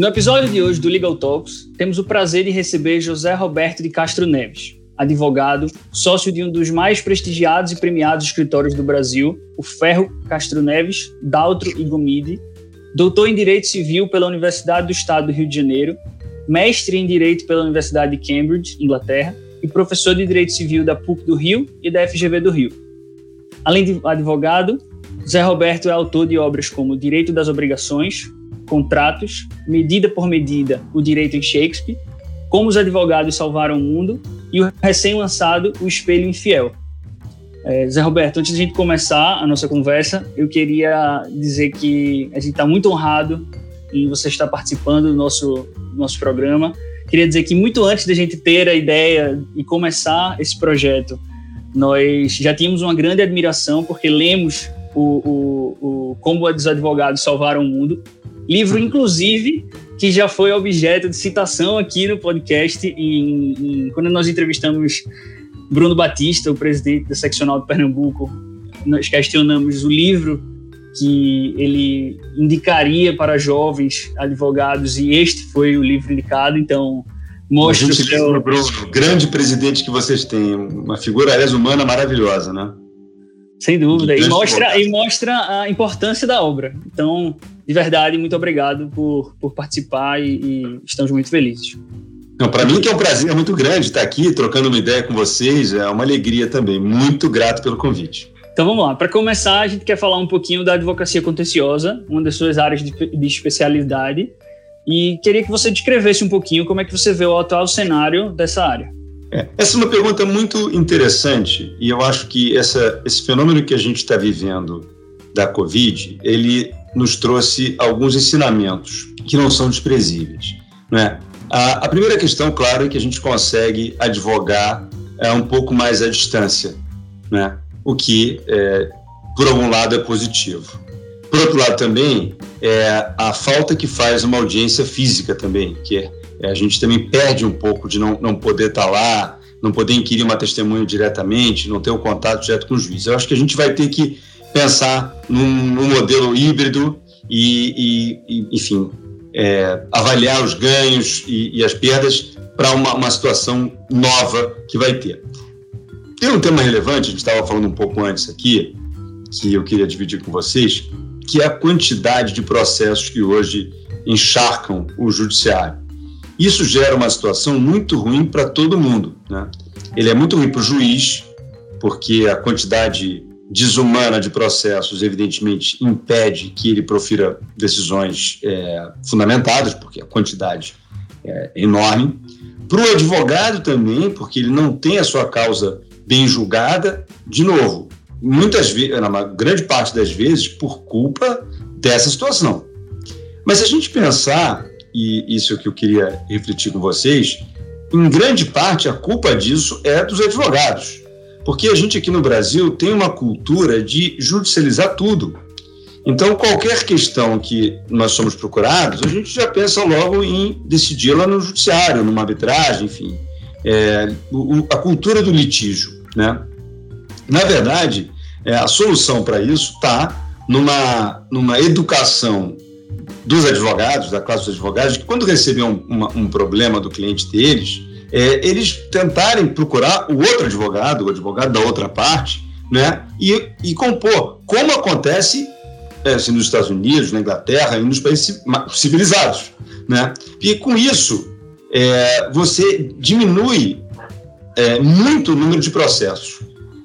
No episódio de hoje do Legal Talks, temos o prazer de receber José Roberto de Castro Neves, advogado, sócio de um dos mais prestigiados e premiados escritórios do Brasil, o Ferro Castro Neves, Daltro e Gomide, doutor em Direito Civil pela Universidade do Estado do Rio de Janeiro, mestre em Direito pela Universidade de Cambridge, Inglaterra, e professor de Direito Civil da PUC do Rio e da FGV do Rio. Além de advogado, Zé Roberto é autor de obras como Direito das Obrigações, Contratos, Medida por Medida, O Direito em Shakespeare, Como os Advogados Salvaram o Mundo e o recém-lançado O Espelho Infiel. É, Zé Roberto, antes de a gente começar a nossa conversa, eu queria dizer que a gente está muito honrado em você estar participando do nosso, do nosso programa. Queria dizer que muito antes da gente ter a ideia e começar esse projeto, nós já tínhamos uma grande admiração porque lemos o, o, o Como os Advogados Salvaram o Mundo, livro, inclusive, que já foi objeto de citação aqui no podcast em, em, quando nós entrevistamos Bruno Batista, o presidente da seccional de Pernambuco, nós questionamos o livro que ele indicaria para jovens advogados e este foi o livro indicado, então mostra o seu... Bruno, grande presidente que vocês têm, uma figura, aliás, humana maravilhosa, né? Sem dúvida, e mostra, e mostra a importância da obra. Então, de verdade, muito obrigado por, por participar e, e estamos muito felizes. Para mim que é um prazer muito grande estar aqui trocando uma ideia com vocês, é uma alegria também. Muito grato pelo convite. Então vamos lá. Para começar, a gente quer falar um pouquinho da advocacia contenciosa, uma das suas áreas de, de especialidade, e queria que você descrevesse um pouquinho como é que você vê o atual cenário dessa área. É, essa é uma pergunta muito interessante e eu acho que essa, esse fenômeno que a gente está vivendo da Covid, ele nos trouxe alguns ensinamentos que não são desprezíveis. Né? A, a primeira questão, claro, é que a gente consegue advogar é, um pouco mais à distância, né? o que, é, por algum lado, é positivo. Por outro lado, também, é a falta que faz uma audiência física também, que é é, a gente também perde um pouco de não, não poder estar tá lá, não poder inquirir uma testemunha diretamente, não ter o um contato direto com o juiz. Eu acho que a gente vai ter que pensar num, num modelo híbrido e, e, e enfim, é, avaliar os ganhos e, e as perdas para uma, uma situação nova que vai ter. Tem um tema relevante, a gente estava falando um pouco antes aqui, que eu queria dividir com vocês, que é a quantidade de processos que hoje encharcam o judiciário. Isso gera uma situação muito ruim para todo mundo. Né? Ele é muito ruim para o juiz, porque a quantidade desumana de processos, evidentemente, impede que ele profira decisões é, fundamentadas, porque a quantidade é enorme. Para o advogado também, porque ele não tem a sua causa bem julgada, de novo, muitas vezes, na grande parte das vezes, por culpa dessa situação. Mas se a gente pensar e isso é o que eu queria refletir com vocês, em grande parte a culpa disso é dos advogados. Porque a gente aqui no Brasil tem uma cultura de judicializar tudo. Então, qualquer questão que nós somos procurados, a gente já pensa logo em decidi-la no judiciário, numa arbitragem, enfim. É, o, a cultura do litígio. Né? Na verdade, é, a solução para isso está numa, numa educação dos advogados, da classe dos advogados, que quando recebem um, uma, um problema do cliente deles, é, eles tentarem procurar o outro advogado, o advogado da outra parte, né, e, e compor, como acontece é, assim, nos Estados Unidos, na Inglaterra e nos países civilizados. Né? E com isso, é, você diminui é, muito o número de processos.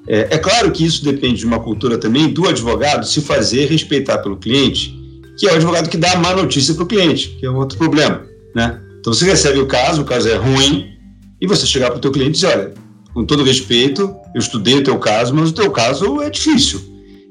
É, é, claro que isso depende de uma cultura também do advogado se fazer respeitar pelo cliente que é o advogado que dá a má notícia para o cliente, que é outro problema, né? Então você recebe o caso, o caso é ruim, e você chegar para o teu cliente e dizer, olha, com todo respeito, eu estudei o teu caso, mas o teu caso é difícil.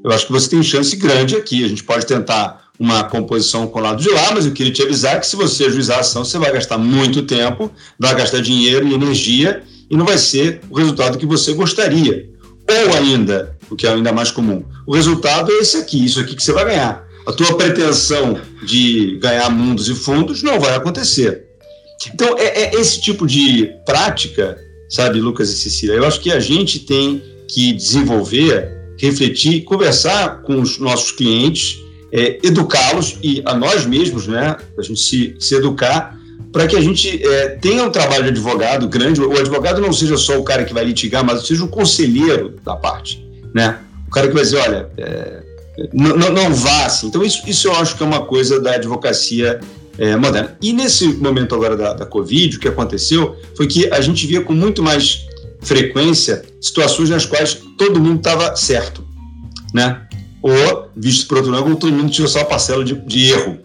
Eu acho que você tem chance grande aqui. A gente pode tentar uma composição com o lado de lá, mas eu queria te avisar que se você ajuizar a ação, você vai gastar muito tempo, vai gastar dinheiro e energia, e não vai ser o resultado que você gostaria. Ou ainda, o que é ainda mais comum, o resultado é esse aqui, isso aqui que você vai ganhar a tua pretensão de ganhar mundos e fundos não vai acontecer. Então, é, é, esse tipo de prática, sabe, Lucas e Cecília, eu acho que a gente tem que desenvolver, refletir, conversar com os nossos clientes é, educá-los e a nós mesmos, né, a gente se, se educar para que a gente é, tenha um trabalho de advogado grande. O advogado não seja só o cara que vai litigar, mas seja o conselheiro da parte, né? O cara que vai dizer, olha, é, não, não, não, vá assim. Então isso, isso eu acho que é uma coisa da advocacia é, moderna. E nesse momento agora da, da Covid, o que aconteceu foi que a gente via com muito mais frequência situações nas quais todo mundo estava certo, né? Ou, visto por outro lado, todo mundo tinha só a parcela de, de erro.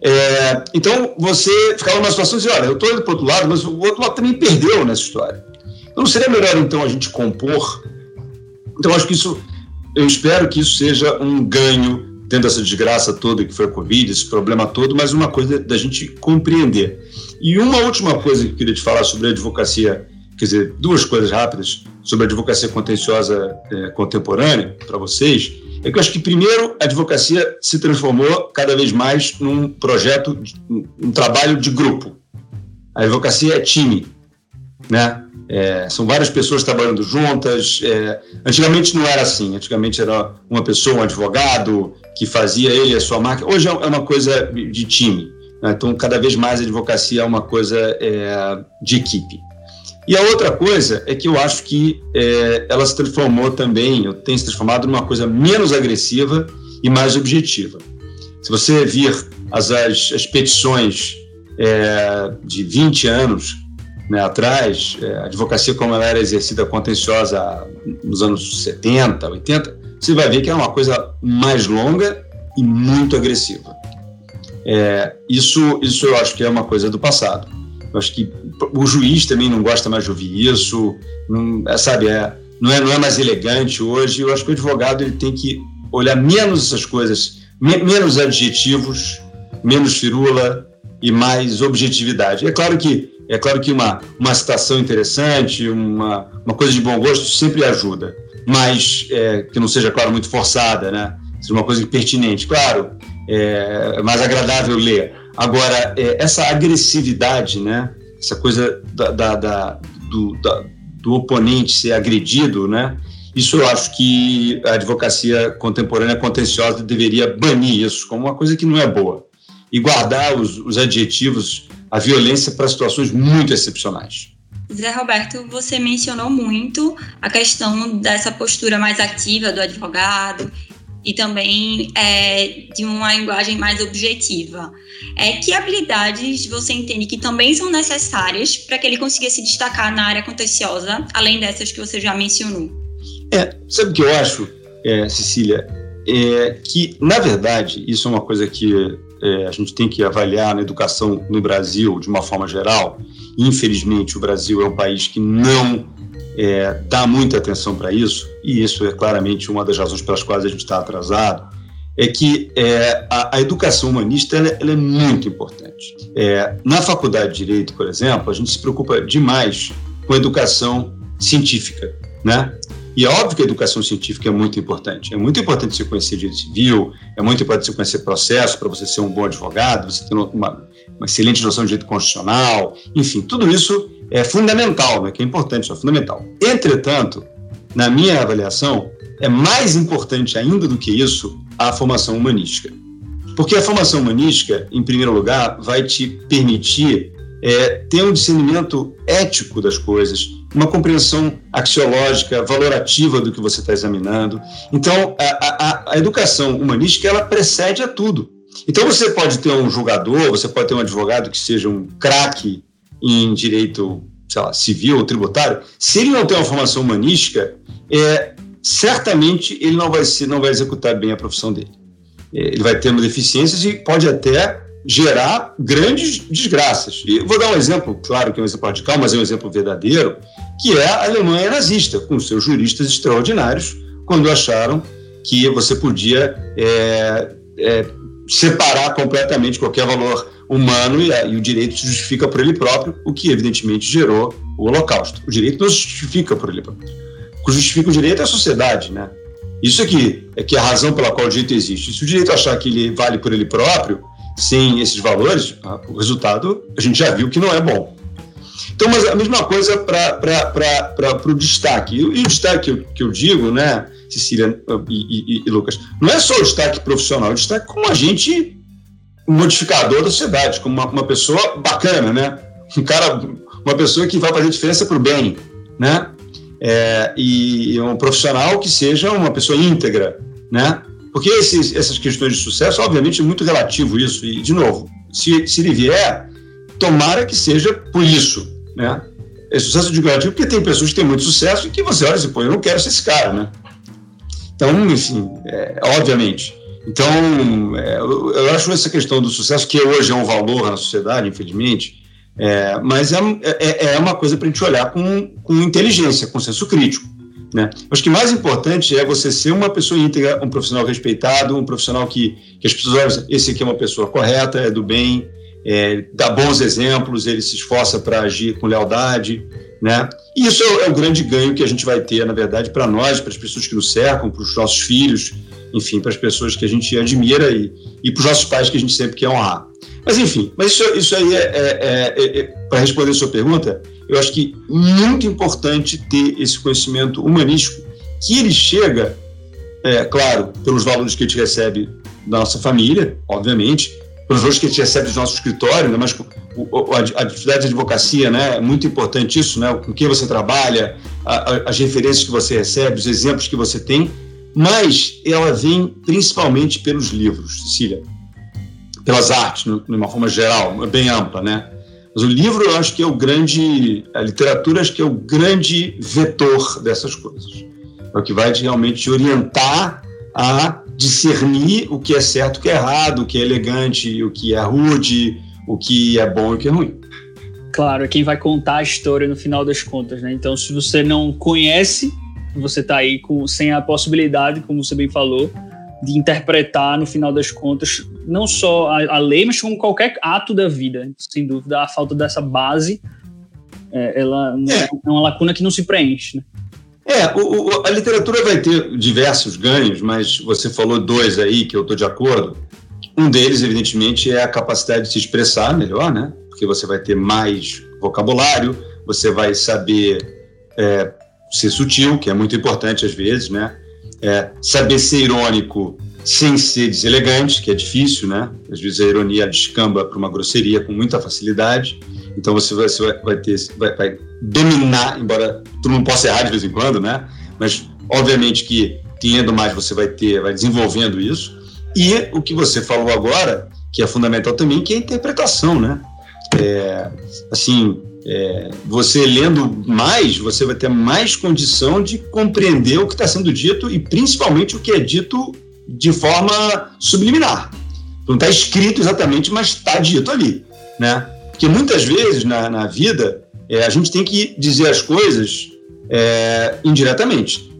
É, então, você ficava numa situação de olha, eu estou indo para outro lado, mas o outro lado também perdeu nessa história. Então, não seria melhor, então, a gente compor? Então, acho que isso, eu espero que isso seja um ganho dentro dessa desgraça toda que foi a Covid, esse problema todo, mas uma coisa da gente compreender. E uma última coisa que eu queria te falar sobre a advocacia, quer dizer, duas coisas rápidas sobre a advocacia contenciosa é, contemporânea para vocês, é que eu acho que, primeiro, a advocacia se transformou cada vez mais num projeto, um trabalho de grupo. A advocacia é time, né? É, são várias pessoas trabalhando juntas. É, antigamente não era assim. Antigamente era uma pessoa, um advogado, que fazia ele a sua marca. Hoje é uma coisa de time. Né? Então, cada vez mais a advocacia é uma coisa é, de equipe. E a outra coisa é que eu acho que é, ela se transformou também, tem se transformado numa coisa menos agressiva e mais objetiva. Se você vir as, as, as petições é, de 20 anos né, atrás, é, a advocacia como ela era exercida contenciosa nos anos 70, 80, você vai ver que é uma coisa mais longa e muito agressiva. É, isso, isso eu acho que é uma coisa do passado. Eu acho que o juiz também não gosta mais de ouvir isso, não, é, sabe, é, não, é, não é mais elegante hoje. Eu acho que o advogado ele tem que olhar menos essas coisas, me, menos adjetivos, menos firula e mais objetividade. É claro que é claro que uma, uma citação interessante, uma, uma coisa de bom gosto sempre ajuda, mas é, que não seja, claro, muito forçada, né? Seja uma coisa pertinente. Claro, é, é mais agradável ler. Agora, é, essa agressividade, né? Essa coisa da, da, da, do, da, do oponente ser agredido, né? Isso eu acho que a advocacia contemporânea contenciosa deveria banir isso como uma coisa que não é boa e guardar os, os adjetivos, a violência para situações muito excepcionais. Zé Roberto, você mencionou muito a questão dessa postura mais ativa do advogado e também é, de uma linguagem mais objetiva. É, que habilidades você entende que também são necessárias para que ele consiga se destacar na área contenciosa, além dessas que você já mencionou? É, sabe o que eu acho, é, Cecília? É que, na verdade, isso é uma coisa que é, a gente tem que avaliar na educação no Brasil de uma forma geral. Infelizmente, o Brasil é um país que não é, dá muita atenção para isso, e isso é claramente uma das razões pelas quais a gente está atrasado, é que é, a, a, educação humanista ela, ela é muito importante. É, na faculdade de Direito, por exemplo, a gente se preocupa demais com a educação científica, né? E é óbvio que a educação científica é muito importante. É muito importante você conhecer direito civil, é muito importante você conhecer processo para você ser um bom advogado, você ter uma, uma excelente noção de direito constitucional, enfim, tudo isso é fundamental, né, que é importante, é fundamental. Entretanto, na minha avaliação, é mais importante ainda do que isso a formação humanística. Porque a formação humanística, em primeiro lugar, vai te permitir é, ter um discernimento ético das coisas, uma compreensão axiológica, valorativa do que você está examinando. Então, a, a, a, educação humanística ela precede a tudo. Então, você pode ter um julgador, você pode ter um advogado que seja um craque em direito sei lá, civil ou tributário, se ele não tem uma formação humanística, é, certamente ele não vai, ser, não vai executar bem a profissão dele. É, ele vai ter deficiências e pode até gerar grandes desgraças. E vou dar um exemplo, claro que é um exemplo radical, mas é um exemplo verdadeiro, que é a Alemanha nazista, com seus juristas extraordinários, quando acharam que você podia é, é, separar completamente qualquer valor humano e, e, o direito se justifica por ele próprio, o que evidentemente gerou o Holocausto. O direito não se justifica por ele próprio. O que justifica o direito é a sociedade, né? Isso aqui é que é a razão pela qual o direito existe. Se o direito achar que ele vale por ele próprio, sem esses valores, ah, o resultado a gente já viu que não é bom. Então, mas a mesma coisa para o destaque. E o destaque que eu, que eu digo, né, Cecília e, e, e, Lucas, não é só o destaque profissional, o destaque como agente modificador da sociedade, como uma, uma pessoa bacana, né? Um cara, uma pessoa que vai fazer diferença para o bem, né? É, e um profissional que seja uma pessoa íntegra, né? Porque esses, essas questões de sucesso, obviamente, é muito relativo isso. E, de novo, se, se ele vier, tomara que seja por isso, né? É sucesso de relativo porque tem pessoas que têm muito sucesso e que você olha e diz, pô, eu não quero ser esse cara, né? Então, enfim, é, obviamente. Então, é, eu, eu, acho essa questão do sucesso, que hoje é um valor na sociedade, infelizmente, é, mas é, é, é uma coisa para a gente olhar com, com inteligência, com senso crítico. Né? Acho que mais importante é você ser uma pessoa íntegra, um profissional respeitado, um profissional que, que as pessoas olham, esse aqui é uma pessoa correta, é do bem, é, dá bons exemplos, ele se esforça para agir com lealdade, né? E isso é, é, o grande ganho que a gente vai ter, na verdade, para nós, para as pessoas que nos cercam, para os nossos filhos, enfim, para as pessoas que a gente admira e, e para os nossos pais que a gente sempre quer honrar. Mas, enfim, mas isso, isso aí é, é, é, é para responder a sua pergunta, eu acho que muito importante ter esse conhecimento humanístico, que ele chega, é, claro, pelos valores que a gente recebe da nossa família, obviamente, pelos valores que a gente recebe do nosso escritório, ainda mais com a atividade de advocacia, né? É muito importante isso, né? Com quem você trabalha, a, a, as referências que você recebe, os exemplos que você tem, mas ela vem principalmente pelos livros, Cecília, pelas artes, de uma forma geral, bem ampla, né? Mas o livro, eu acho que é o grande, a literatura, acho que é o grande vetor dessas coisas. É o que vai realmente te orientar a discernir o que é certo, o que é errado, o que é elegante, o que é rude, o que é bom e o que é ruim. Claro, é quem vai contar a história no final das contas, né? Então, se você não conhece, você está aí com, sem a possibilidade, como você bem falou, de interpretar, no final das contas, não só a, a, lei, mas como qualquer ato da vida. Sem dúvida, a falta dessa base, é, ela é. é. uma lacuna que não se preenche. Né? É, o, o, a literatura vai ter diversos ganhos, mas você falou dois aí que eu estou de acordo. Um deles, evidentemente, é a capacidade de se expressar melhor, né? Porque você vai ter mais vocabulário, você vai saber é, ser sutil, que é muito importante às vezes, né? É, saber ser irônico sem ser deselegante, que é difícil, né? Às vezes a ironia descamba para uma grosseria com muita facilidade. Então você vai, você vai, vai ter, vai, vai, dominar, embora tu não possa errar de vez em quando, né? Mas obviamente que tendo mais você vai ter, vai desenvolvendo isso. E o que você falou agora, que é fundamental também, que é a interpretação, né? É, assim, é, você lendo mais, você vai ter mais condição de compreender o que está sendo dito e principalmente o que é dito de forma subliminar. Não está escrito exatamente, mas está dito ali, né? Porque muitas vezes na, na vida é, a gente tem que dizer as coisas é, indiretamente,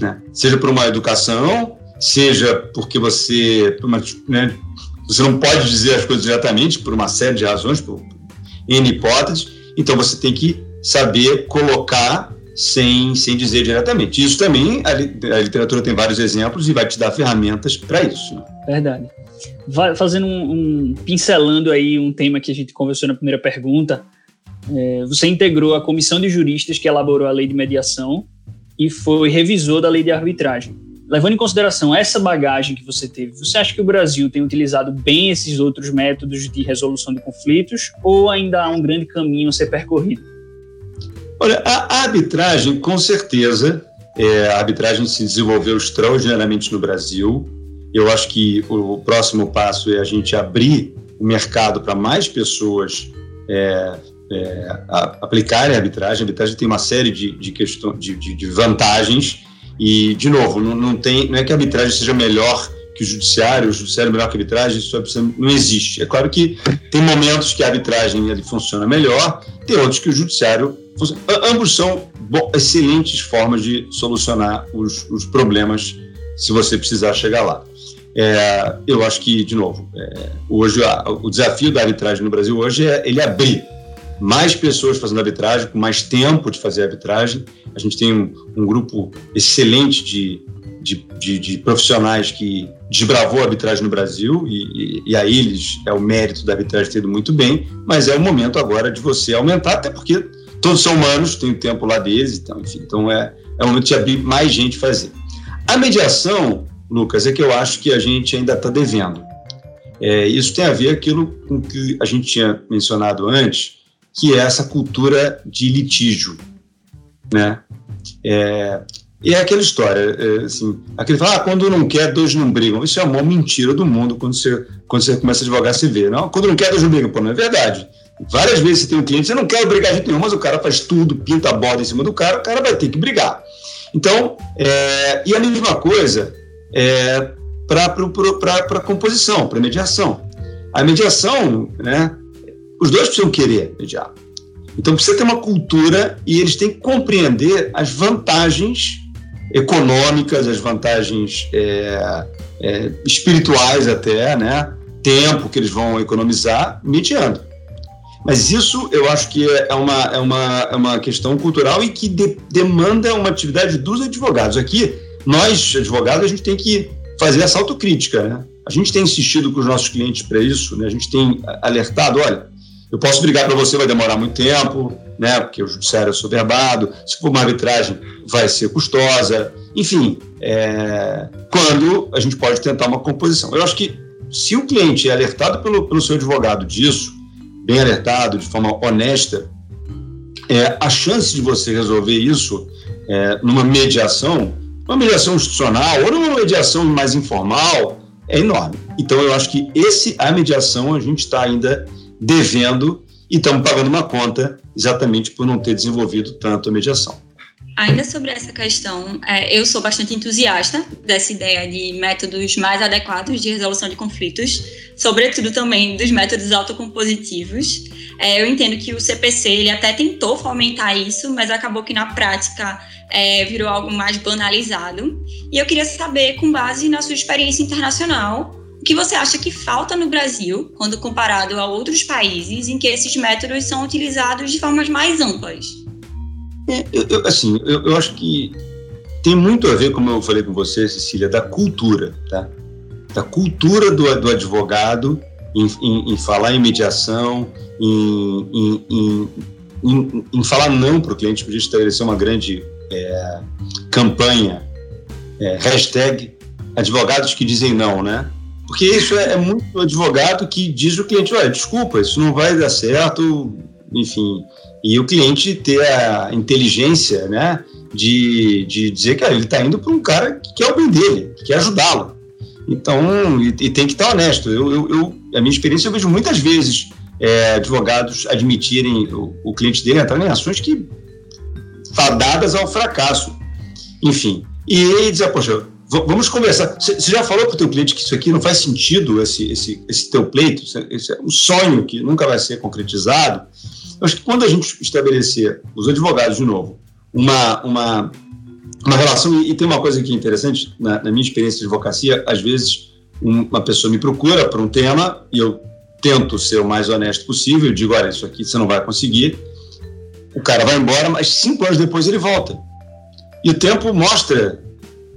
né? Seja por uma educação, seja porque você, uma, né, você não pode dizer as coisas diretamente por uma série de razões, por, por N hipóteses, então você tem que saber colocar sem, sem dizer diretamente. Isso também, a, a literatura tem vários exemplos e vai te dar ferramentas para isso. Né? Verdade. Vai, fazendo um, um, pincelando aí um tema que a gente conversou na primeira pergunta, é, você integrou a comissão de juristas que elaborou a lei de mediação e foi revisor da lei de arbitragem. Levando em consideração essa bagagem que você teve, você acha que o Brasil tem utilizado bem esses outros métodos de resolução de conflitos ou ainda há um grande caminho a ser percorrido? Olha, a, arbitragem, com certeza, é, a arbitragem se desenvolveu extraordinariamente no Brasil. Eu acho que o, próximo passo é a gente abrir o mercado para mais pessoas é, é, aplicarem a arbitragem. A arbitragem tem uma série de, de, questões, de, de, de vantagens e, de novo, não, não, tem, não é que a arbitragem seja melhor que o judiciário, o judiciário é melhor que a arbitragem, isso não existe. É claro que tem momentos que a arbitragem ele funciona melhor, tem outros que o judiciário funciona. Ambos são excelentes formas de solucionar os, os, problemas se você precisar chegar lá. É, eu acho que, de novo, é, hoje a, o desafio da arbitragem no Brasil hoje é ele abrir mais pessoas fazendo arbitragem, com mais tempo de fazer arbitragem. A gente tem um, um grupo excelente de, de, de, de, profissionais que desbravou a arbitragem no Brasil e, e, e a eles é o mérito da arbitragem ter ido muito bem, mas é o momento agora de você aumentar, até porque todos são humanos, tem o tempo lá deles, então, enfim, então é, é o momento de abrir mais gente fazer. A mediação, Lucas, é que eu acho que a gente ainda está devendo. É, isso tem a ver aquilo com que a gente tinha mencionado antes, que é essa cultura de litígio, né? É, e é aquela história, é, assim, aquele fala, ah, quando não quer, dois não brigam. Isso é a maior mentira do mundo quando você, quando você começa a advogar, você vê. Não, quando não quer, dois não brigam. Pô, não é verdade. Várias vezes você tem um cliente, você não quer brigar de jeito nenhum, mas o cara faz tudo, pinta a borda em cima do cara, o cara vai ter que brigar. Então, é, e a mesma coisa é, para a composição, para mediação. A mediação, né, os dois precisam querer mediar. Então precisa ter uma cultura e eles têm que compreender as vantagens econômicas, as vantagens é, é, espirituais até, né? Tempo que eles vão economizar mediando. Mas isso eu acho que é uma, é uma, é uma questão cultural e que de, demanda uma atividade dos advogados. Aqui, nós, advogados, a gente tem que fazer essa autocrítica. Né? A gente tem insistido com os nossos clientes para isso, né? a gente tem alertado: olha, eu posso brigar para você, vai demorar muito tempo, né? porque o judiciário é soberbado, se for uma arbitragem, vai ser custosa. Enfim, é... quando a gente pode tentar uma composição. Eu acho que se o cliente é alertado pelo, pelo seu advogado disso, bem alertado, de forma honesta, é, a chance de você resolver isso é, numa mediação, uma mediação institucional ou numa mediação mais informal, é enorme. Então, eu acho que esse, a mediação a gente está ainda devendo e estamos pagando uma conta exatamente por não ter desenvolvido tanto a mediação. Ainda sobre essa questão, é, eu sou bastante entusiasta dessa ideia de métodos mais adequados de resolução de conflitos, sobretudo também dos métodos autocompositivos. É, eu entendo que o CPC ele até tentou fomentar isso, mas acabou que na prática é, virou algo mais banalizado. E eu queria saber, com base na sua experiência internacional, o que você acha que falta no Brasil, quando comparado a outros países em que esses métodos são utilizados de formas mais amplas? É, eu, eu, assim, eu, eu, acho que tem muito a ver, como eu falei com você, Cecília, da cultura, tá? Da cultura do, do advogado em, em, em, falar em mediação, em, em, falar não para o cliente, podia estabelecer uma grande é, campanha, é, hashtag advogados que dizem não, né? Porque isso é, é muito advogado que diz ao cliente, olha, desculpa, isso não vai dar certo, enfim, e o cliente ter a inteligência né, de, de dizer que ele está indo para um cara que quer o bem dele, que quer ajudá-lo. Então, e, e, tem que estar honesto. Eu, eu, eu, a minha experiência, eu vejo muitas vezes é, advogados admitirem o, o, cliente dele entrar em ações que fadadas ao fracasso. Enfim. E ele dizer, poxa, vamos conversar. Você já falou para o teu cliente que isso aqui não faz sentido, esse, esse, esse teu pleito, esse é um sonho que nunca vai ser concretizado. Eu acho que quando a gente estabelecer, os advogados, de novo, uma, uma, uma relação, e, tem uma coisa que é interessante, na, na minha experiência de advocacia, às vezes um, uma pessoa me procura para um tema e eu tento ser o mais honesto possível, eu digo, olha, isso aqui você não vai conseguir, o cara vai embora, mas cinco anos depois ele volta. E o tempo mostra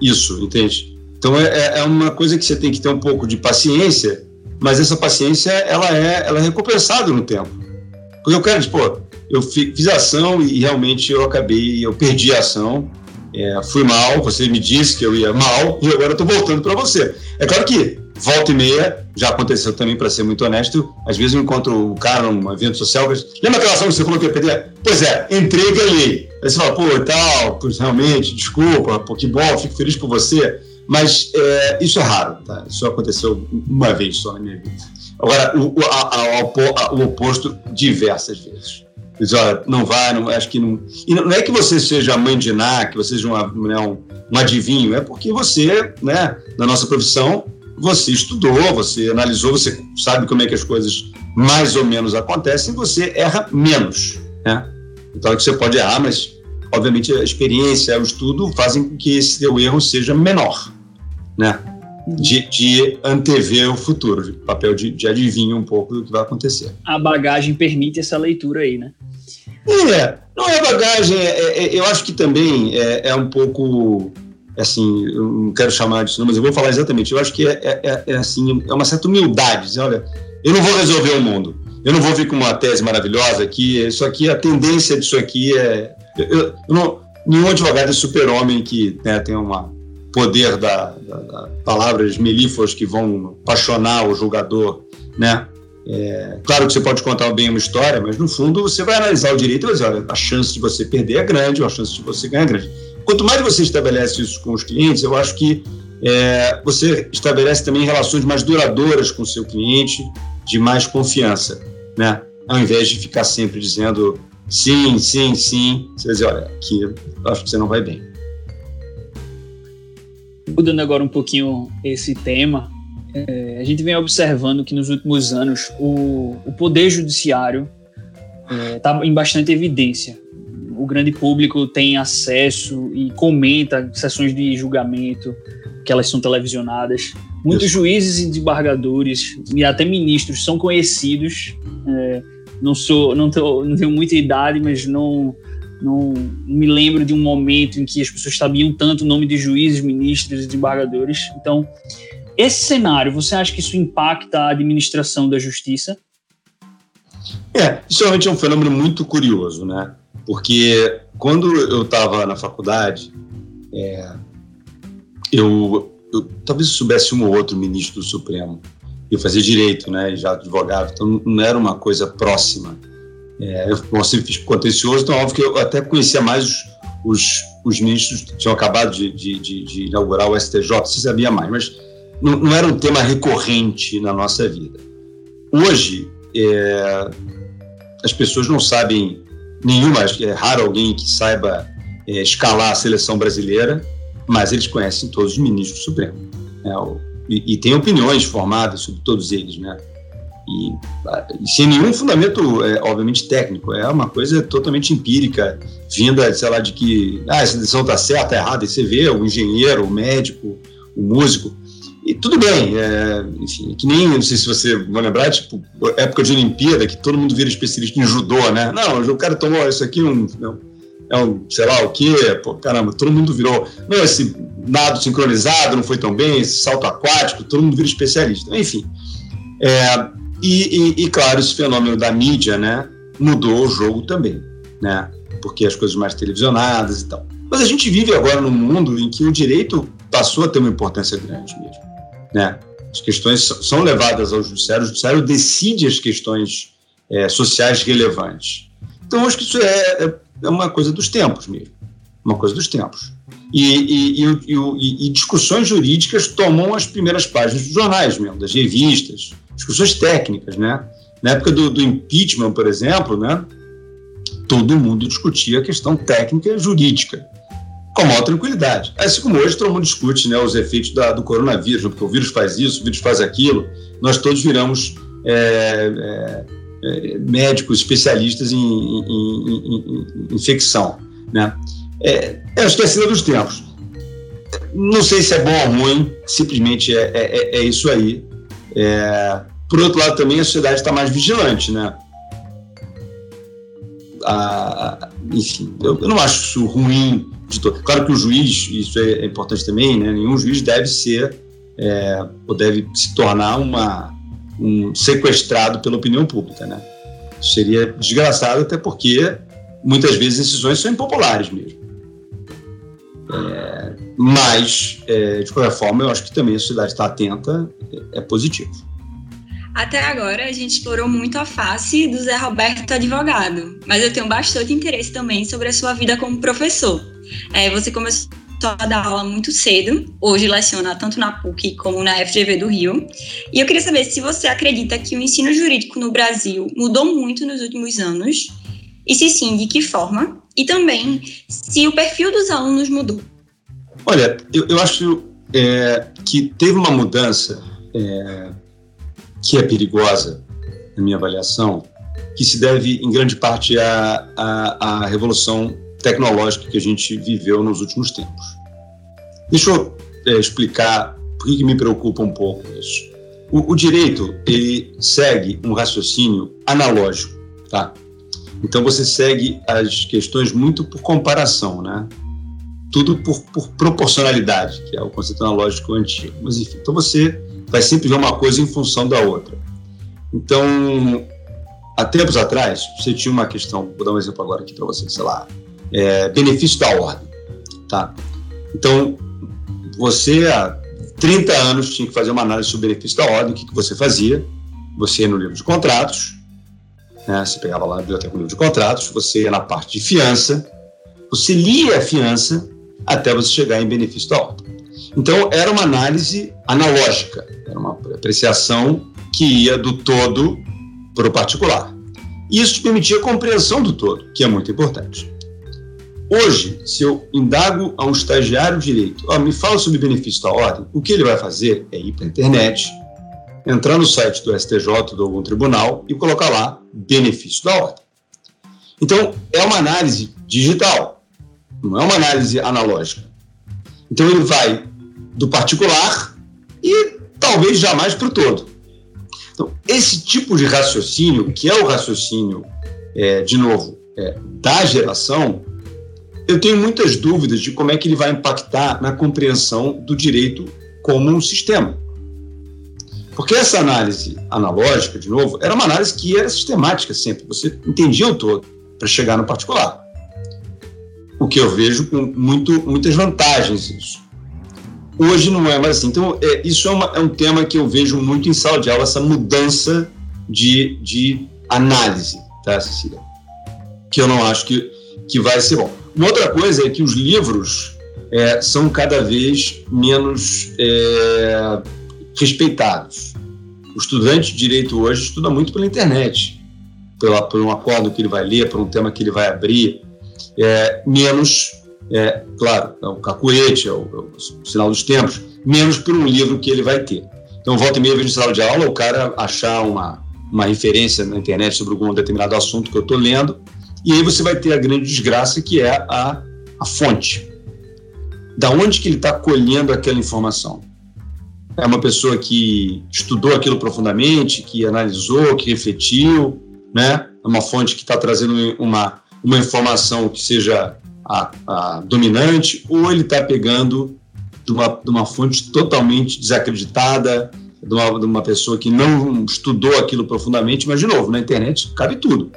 isso, entende? Então é, é, é uma coisa que você tem que ter um pouco de paciência, mas essa paciência ela é, ela é recompensada no tempo. Porque eu quero, pô, eu fiz ação e realmente eu acabei, eu perdi a ação, é, fui mal, você me disse que eu ia mal e agora eu tô voltando para você. É claro que volta e meia, já aconteceu também, para ser muito honesto, às vezes eu encontro o cara num evento social, lembra aquela ação que você falou que ia perder? Pois é, entrei e ganhei. Aí você fala, pô, tal, pois realmente, desculpa, pô, que bom, fico feliz por você, mas é, isso é raro, tá? Isso aconteceu uma vez só na minha vida. Agora, o, a, a, o oposto diversas vezes. Diz, olha, não vai, não, acho que não. E não é que você seja mãe de Ná, que você seja uma, né, um, um adivinho, é porque você, né, na nossa profissão, você estudou, você analisou, você sabe como é que as coisas mais ou menos acontecem, você erra menos, né? Então é que você pode errar, mas obviamente a experiência, o estudo fazem com que esse seu erro seja menor, né? de, de antever o futuro, de papel de, de adivinho um pouco do que vai acontecer. A bagagem permite essa leitura aí, né? É, não é bagagem, é, é, eu acho que também é, é, um pouco, assim, eu não quero chamar disso, não, mas eu vou falar exatamente, eu acho que é, é, é, é assim, é uma certa humildade, dizer, olha, eu não vou resolver o mundo, eu não vou vir com uma tese maravilhosa aqui, isso aqui, a tendência disso aqui é, eu, eu não, nenhum advogado é super-homem que né, tem uma poder da, da, da palavras melíforas que vão apaixonar o jogador, né? É, claro que você pode contar bem uma história, mas no fundo você vai analisar o direito e vai dizer, olha, a chance de você perder é grande, a chance de você ganhar é grande. Quanto mais você estabelece isso com os clientes, eu acho que é, você estabelece também relações mais duradouras com o seu cliente, de mais confiança, né? Ao invés de ficar sempre dizendo sim, sim, sim, você dizer, olha, aqui eu acho que você não vai bem. Mudando agora um pouquinho esse tema, é, a gente vem observando que nos últimos anos o, o poder judiciário está é, em bastante evidência. O grande público tem acesso e comenta sessões de julgamento, que elas são televisionadas. Muitos Isso. juízes e desembargadores e até ministros são conhecidos. É, não sou, não, tô, não tenho muita idade, mas não, não, me lembro de um momento em que as pessoas sabiam tanto o nome de juízes, ministros e desembargadores. Então, esse cenário, você acha que isso impacta a administração da justiça? É, isso realmente é um fenômeno muito curioso, né? Porque quando eu estava na faculdade, é, eu, eu, talvez eu soubesse um ou outro ministro do Supremo. Eu fazia direito, né? Já advogado, então não era uma coisa próxima. É, eu sempre fiz contencioso, então óbvio que eu até conhecia mais os, os, os ministros que tinham acabado de, de, de, de inaugurar o STJ, se sabia mais, mas não, não, era um tema recorrente na nossa vida. Hoje, é, as pessoas não sabem nenhuma, é raro alguém que saiba é, escalar a seleção brasileira, mas eles conhecem todos os ministros do Supremo. Né, e, e têm opiniões formadas sobre todos eles, né? E, e, sem nenhum fundamento, é, obviamente, técnico. É uma coisa totalmente empírica, vinda, sei lá, de que ah, essa decisão está certa, está errada. E você vê o engenheiro, o médico, o músico, e tudo bem, é, enfim, que nem, não sei se você vai lembrar, tipo, época de Olimpíada, que todo mundo vira especialista em judô, né? Não, o cara tomou isso aqui, um, é um, sei lá o quê, pô, caramba, todo mundo virou. Não, esse nado sincronizado não foi tão bem, esse salto aquático, todo mundo vira especialista. Enfim. É, e, e, e, claro, esse fenômeno da mídia, né, mudou o jogo também, né? Porque as coisas mais televisionadas e tal. Mas a gente vive agora num mundo em que o direito passou a ter uma importância grande mesmo. Né? As questões são levadas ao judiciário, o judiciário decide as questões é, sociais relevantes. Então, acho que isso é, é, é, uma coisa dos tempos mesmo, uma coisa dos tempos. E, e, e, e, discussões jurídicas tomam as primeiras páginas dos jornais mesmo, das revistas, discussões técnicas, né? Na época do, do impeachment, por exemplo, né? Todo mundo discutia a questão técnica jurídica com maior tranquilidade. Assim como hoje todo mundo discute né, os efeitos da, do coronavírus, porque o vírus faz isso, o vírus faz aquilo, nós todos viramos é, é, é, médicos especialistas em, em, em, em infecção. Né? É, é a esquecida dos tempos. Não sei se é bom ou ruim, simplesmente é, é, é, é isso aí. por outro lado, também a sociedade está mais vigilante, né? A, enfim, eu, eu não acho isso ruim Claro que o juiz, isso é importante também, né? nenhum juiz deve ser é, ou deve se tornar uma, um sequestrado pela opinião pública. Né? Seria desgraçado, até porque muitas vezes decisões são impopulares mesmo. É, mas, é, de qualquer forma, eu acho que também a sociedade está atenta, é, é positivo. Até agora a gente explorou muito a face do Zé Roberto advogado, mas eu tenho bastante interesse também sobre a sua vida como professor. É, você começou a dar aula muito cedo, hoje leciona tanto na PUC como na FGV do Rio. E eu queria saber se você acredita que o ensino jurídico no Brasil mudou muito nos últimos anos, e se sim, de que forma? E também se o perfil dos alunos mudou. Olha, eu, eu acho é, que teve uma mudança é, que é perigosa, na minha avaliação, que se deve em grande parte à, à, à revolução tecnológica que a gente viveu nos últimos tempos. Deixa eu é, explicar por que, me preocupa um pouco isso. O, o, direito ele segue um raciocínio analógico, tá? Então você segue as questões muito por comparação, né? Tudo por, por proporcionalidade, que é o conceito analógico antigo. Mas enfim, então você vai sempre ver uma coisa em função da outra. Então, há tempos atrás, você tinha uma questão, vou dar um exemplo agora aqui para você, sei lá, é, benefício da ordem. Tá? Então, você há 30 anos tinha que fazer uma análise sobre o benefício da ordem, o que, que você fazia? Você ia no livro de contratos, né? você pegava lá na biblioteca o livro de contratos, você ia na parte de fiança, você lia a fiança até você chegar em benefício da ordem. Então, era uma análise analógica, era uma apreciação que ia do todo para o particular. Isso te permitia a compreensão do todo, que é muito importante. Hoje, se eu indago a um estagiário direito, me fala sobre benefício da ordem, o que ele vai fazer é ir para a internet, entrar no site do STJ ou de algum tribunal e colocar lá benefício da ordem. Então, é uma análise digital, não é uma análise analógica. Então, ele vai do particular e talvez jamais para o todo. Então, esse tipo de raciocínio, que é o raciocínio, é, de novo, é, da geração, eu tenho muitas dúvidas de como é que ele vai impactar na compreensão do direito como um sistema. Porque essa análise analógica, de novo, era uma análise que era sistemática sempre, você entendia o todo para chegar no particular. O que eu vejo com muito, muitas vantagens isso. Hoje não é mais assim. Então, é, isso é, uma, é, um tema que eu vejo muito em sala de aula, essa mudança de, de análise, tá, Cecília? Que eu não acho que, que vai ser bom. Outra coisa é que os livros é, são cada vez menos é, respeitados. O estudante de direito hoje estuda muito pela internet, pela, por um acordo que ele vai ler, por um tema que ele vai abrir, é, menos é, claro, é o cacuete, é o, é o, sinal dos tempos, menos por um livro que ele vai ter. Então, volta e meia, vejo em sala de aula, o cara achar uma, uma referência na internet sobre algum determinado assunto que eu estou lendo, e aí você vai ter a grande desgraça que é a, a fonte. Da onde que ele está colhendo aquela informação? É uma pessoa que estudou aquilo profundamente, que analisou, que refletiu, né? É uma fonte que está trazendo uma, uma informação que seja a, a dominante, ou ele está pegando de uma, de uma fonte totalmente desacreditada, de uma, de uma pessoa que não estudou aquilo profundamente, mas, de novo, na internet cabe tudo.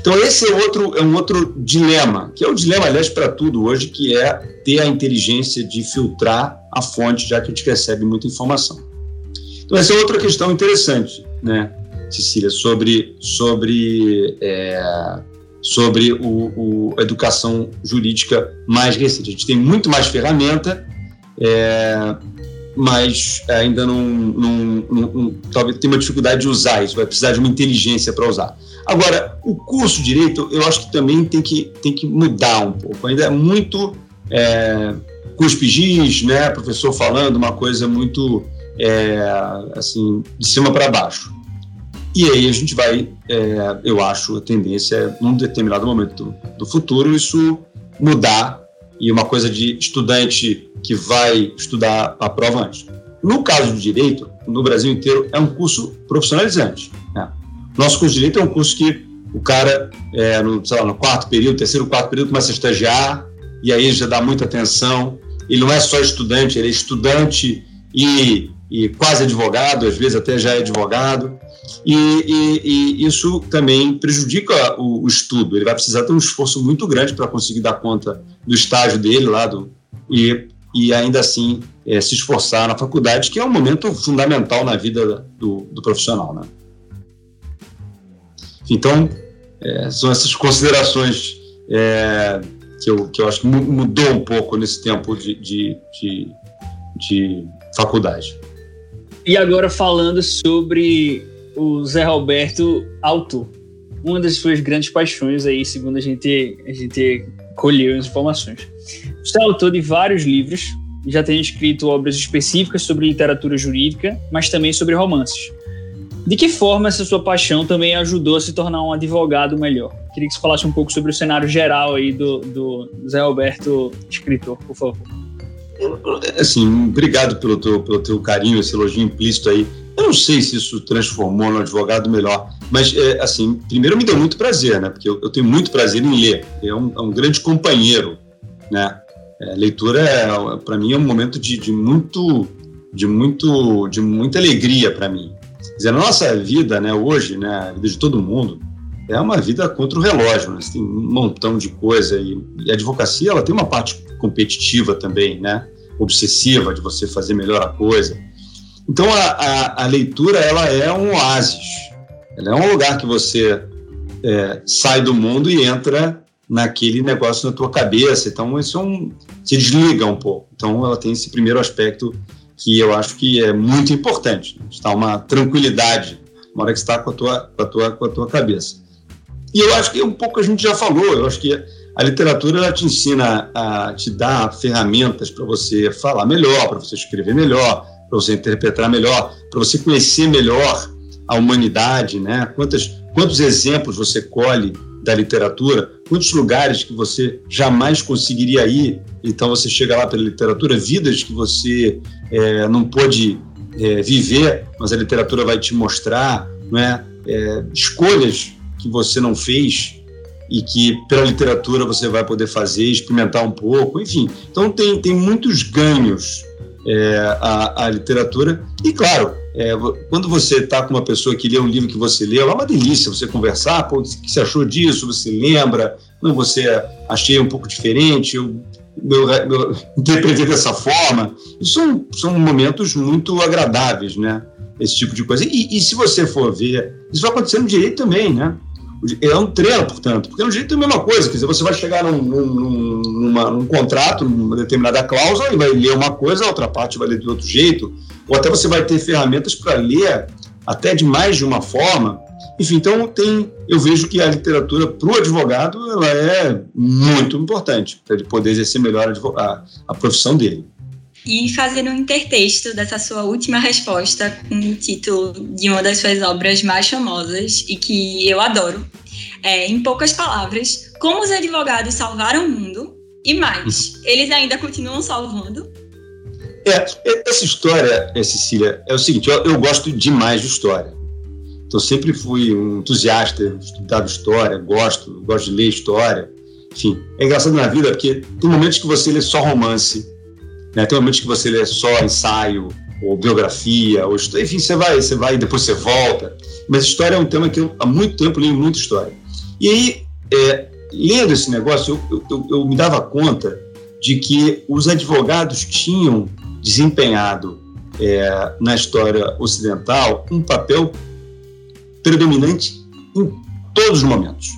Então, esse é, outro, é um outro dilema, que é o dilema, aliás, para tudo hoje, que é ter a inteligência de filtrar a fonte, já que a gente recebe muita informação. Então, essa é outra questão interessante, né, Cecília, sobre, sobre é, sobre o, o, a educação jurídica mais recente. A gente tem muito mais ferramenta, é, mas ainda não, não, não, não, talvez tenha uma dificuldade de usar isso, vai precisar de uma inteligência para usar. Agora, o curso de direito, eu acho que também tem que, tem que mudar um pouco. Ainda é muito é, cuspigis, né? Professor falando uma coisa muito é, assim de cima para baixo. E aí a gente vai, é, eu acho, a tendência é, num determinado momento do, do futuro, isso mudar e uma coisa de estudante que vai estudar a prova antes. No caso de direito, no Brasil inteiro, é um curso profissionalizante. Nosso curso de direito é um curso que o cara, é, no, lá, no quarto período, terceiro, quarto período, começa a estagiar, e aí já dá muita atenção. Ele não é só estudante, ele é estudante e, e quase advogado, às vezes até já é advogado. E, e, e isso também prejudica o, o, estudo. Ele vai precisar ter um esforço muito grande para conseguir dar conta do estágio dele lá do, e, e ainda assim é, se esforçar na faculdade, que é um momento fundamental na vida do, do profissional. Né? Então, é, são essas considerações é, que, eu, que eu acho que mudou um pouco nesse tempo de, de, de, de faculdade. E agora falando sobre o Zé Roberto autor. Uma das suas grandes paixões aí, segundo a gente, a gente colheu as informações. Você é autor de vários livros, já tem escrito obras específicas sobre literatura jurídica, mas também sobre romances. De que forma essa sua paixão também ajudou a se tornar um advogado melhor? Queria que você falasse um pouco sobre o cenário geral aí do, do Zé Alberto, escritor, por favor. Assim, obrigado pelo teu, pelo teu carinho, esse elogio implícito aí. Eu não sei se isso transformou no advogado melhor, mas, é, assim, primeiro me deu muito prazer, né? Porque eu, eu tenho muito prazer em ler. É um, é um grande companheiro, né? É, leitura, é, para mim, é um momento de, de, muito, de, muito, de muita alegria para mim. Dizer, a nossa vida, né, hoje, né, a vida de todo mundo, é uma vida contra o relógio, né? Você tem um montão de coisa e, e a advocacia, ela tem uma parte competitiva também, né? obsessiva de você fazer melhor a coisa. Então a, a, a leitura ela é um oásis, ela é um lugar que você é, sai do mundo e entra naquele negócio na tua cabeça. Então isso é um, se desliga um pouco. Então ela tem esse primeiro aspecto que eu acho que é muito importante. Está uma tranquilidade na hora que está com a tua, com a tua, com a tua cabeça. E eu acho que um pouco a gente já falou. Eu acho que a literatura ela te ensina a te dar ferramentas para você falar melhor, para você escrever melhor, para você interpretar melhor, para você conhecer melhor a humanidade, né? Quantas, quantos exemplos você colhe da literatura, quantos lugares que você jamais conseguiria ir, então você chega lá pela literatura, vidas que você é, não pôde é, viver, mas a literatura vai te mostrar, não é? é? escolhas que você não fez e que pela literatura você vai poder fazer, experimentar um pouco, enfim. Então tem, tem muitos ganhos é, a, a literatura e claro é, quando você está com uma pessoa que lê um livro que você leu, é uma delícia você conversar, pô, o que você achou disso, você lembra, não, você achei um pouco diferente, eu, interpretei dessa forma. Isso são, são momentos muito agradáveis, né? Esse tipo de coisa. E, e se você for ver, isso vai acontecer no direito também, né? É um treino, portanto, porque no direito é a mesma coisa, quer dizer, você vai chegar num, num, numa, num contrato, numa determinada cláusula, e vai ler uma coisa, a outra parte vai ler de outro jeito, ou até você vai ter ferramentas para ler até de mais de uma forma. Enfim, então tem, eu vejo que a literatura para o advogado ela é muito importante para ele poder exercer melhor a, a profissão dele. E fazendo um intertexto dessa sua última resposta com o título de uma das suas obras mais famosas e que eu adoro, é, em poucas palavras, como os advogados salvaram o mundo e mais, eles ainda continuam salvando. É, essa história, é, Cecília, é o seguinte: eu, eu gosto demais de história. Então, sempre fui um entusiasta, estudava história, gosto, gosto de ler história. Enfim, é engraçado na vida porque tem momentos que você lê só romance, né? Tem momentos que você lê só ensaio, ou biografia, ou enfim, você vai, você vai depois você volta. Mas história é um tema que eu há muito tempo leio muita história. E aí, é, lendo esse negócio, eu, eu, eu, me dava conta de que os advogados tinham desempenhado é, na história ocidental um papel predominante em todos os momentos.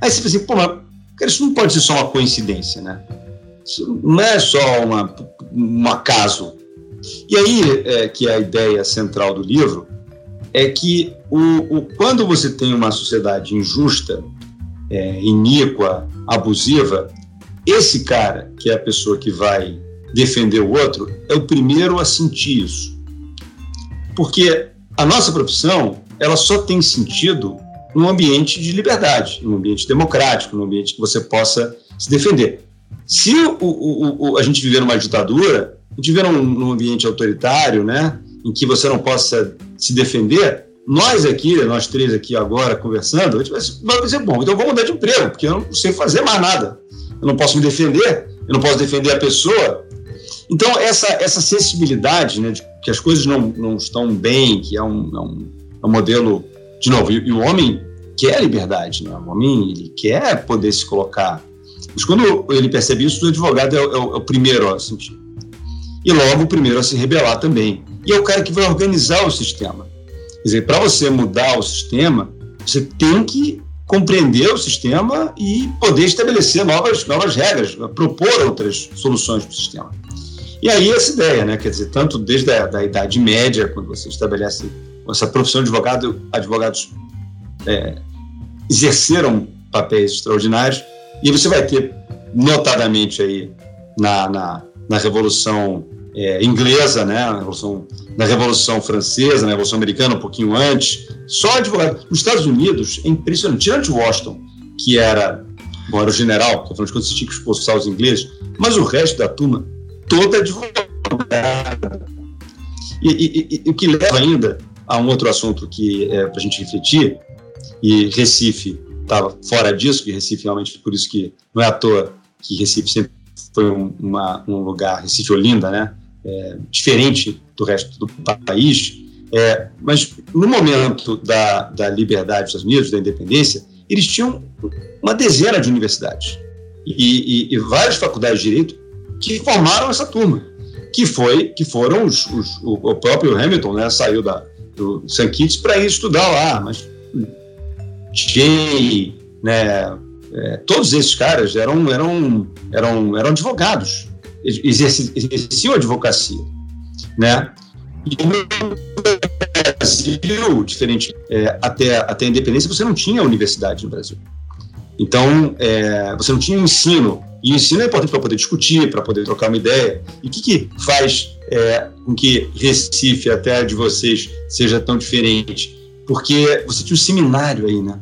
Aí você pensa assim, pô, mas isso não pode ser só uma coincidência, né? Não é só uma, um acaso. E aí, é, que é a ideia central do livro, é que o, o quando você tem uma sociedade injusta, é, iníqua, abusiva, esse cara, que é a pessoa que vai defender o outro, é o primeiro a sentir isso. Porque a nossa profissão, ela só tem sentido num ambiente de liberdade, num ambiente democrático, num ambiente que você possa se defender. Se o, o, o, a gente viver numa ditadura, a gente viver num, num, ambiente autoritário, né, em que você não possa se defender, nós aqui, nós três aqui agora conversando, a gente vai dizer, bom, então eu vou mudar de emprego, porque eu não sei fazer mais nada. Eu não posso me defender, eu não posso defender a pessoa. Então, essa, essa sensibilidade, né, de que as coisas não, não estão bem, que é um, é um, é um modelo, de novo, e, e, o homem quer liberdade, né? o homem ele quer poder se colocar mas quando ele percebe isso, o advogado é, é, o, é o primeiro a sentir. E logo o primeiro a se rebelar também. E é o cara que vai organizar o sistema. Quer dizer, para você mudar o sistema, você tem que compreender o sistema e poder estabelecer novas, novas regras, propor outras soluções para o sistema. E aí essa ideia, né? Quer dizer, tanto desde a da Idade Média, quando você estabelece essa profissão de advogado, advogados é, exerceram papéis extraordinários, e você vai ter, notadamente aí, na, na, na Revolução é, Inglesa, né, na Revolução, na Revolução Francesa, na Revolução Americana, um pouquinho antes, só advogado. Nos Estados Unidos, é impressionante. Tirante Washington, que era, bom, era o general, que afinal de contas tinha que expulsar os ingleses, mas o resto da turma, toda advogada. E, e, e, o que leva ainda a um outro assunto que é para a gente refletir, e Recife estava fora disso, que Recife realmente, por isso que não é à toa que Recife sempre foi um, uma, um lugar, Recife Olinda, né, é, diferente do resto do país, é, mas no momento da, da liberdade dos Estados Unidos, da independência, eles tinham uma dezena de universidades e, e, e várias faculdades de direito que formaram essa turma. que foi que foram os, os o, próprio Hamilton, né, saiu da do St. Kitts para ir estudar lá, mas Jay, né, é, todos esses caras eram eram eram eram advogados, exerciam advocacia, né? E no Brasil, diferente é, até até a independência, você não tinha universidade no Brasil. Então, é, você não tinha ensino. E o ensino é importante para poder discutir, para poder trocar uma ideia. E o que, que faz é, com que Recife, até a de vocês, seja tão diferente? Porque você tinha um seminário aí, né?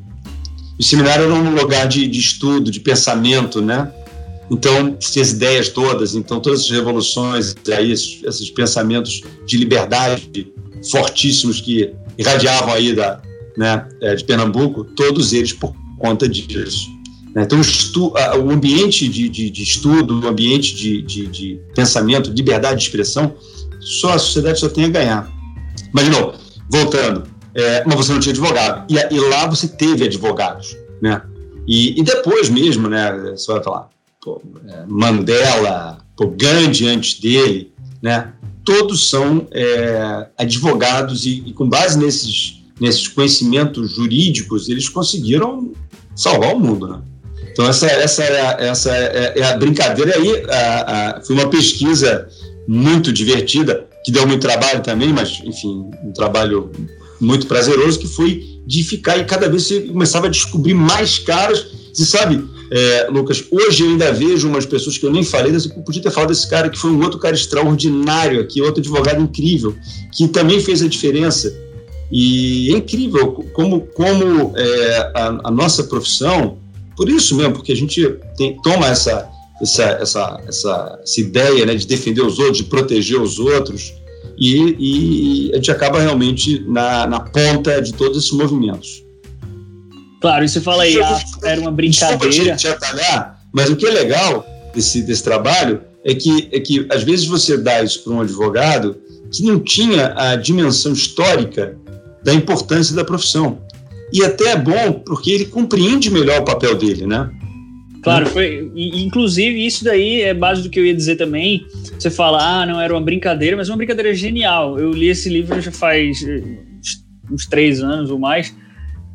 O seminário era um lugar de, de estudo, de pensamento, né? Então, tinha as ideias todas, então todas as revoluções, aí, esses, esses pensamentos de liberdade fortíssimos que irradiavam aí da, né, é, de Pernambuco, todos eles por conta disso. Né? Então, o ambiente de, de, de, estudo, o ambiente de, de, de, pensamento, liberdade de expressão, só a sociedade só tem a ganhar. Mas, de novo, voltando, é, mas você não tinha advogado. E, e, lá você teve advogados. Né? E, e depois mesmo, né, você vai falar, pô, é, Mandela, pô, Gandhi antes dele, né? todos são é, advogados e, e com base nesses nesses conhecimentos jurídicos, eles conseguiram salvar o mundo, né? Então essa, essa, é, essa é, é a brincadeira aí. A, a, foi uma pesquisa muito divertida que deu muito trabalho também, mas enfim, um trabalho muito prazeroso que foi de ficar e cada vez você começava a descobrir mais caras. Você sabe, é, Lucas, hoje eu ainda vejo umas pessoas que eu nem falei, eu podia ter falado desse cara que foi um outro cara extraordinário aqui, outro advogado incrível, que também fez a diferença e é incrível como, como é, a, a, nossa profissão, por isso mesmo, porque a gente tem, toma essa, essa, essa, essa, essa ideia né, de defender os outros, de proteger os outros, e, e a gente acaba realmente na, na ponta de todos esses movimentos. Claro, e você fala aí, ah, era uma brincadeira. Te atalhar, mas o que é legal desse, desse trabalho é que, é que às vezes você dá isso para um advogado que não tinha a dimensão histórica da importância da profissão. E até é bom porque ele compreende melhor o papel dele, né? Claro, foi, inclusive isso daí é base do que eu ia dizer também. Você fala, ah, não era uma brincadeira, mas uma brincadeira genial. Eu li esse livro já faz eh, uns três anos ou mais.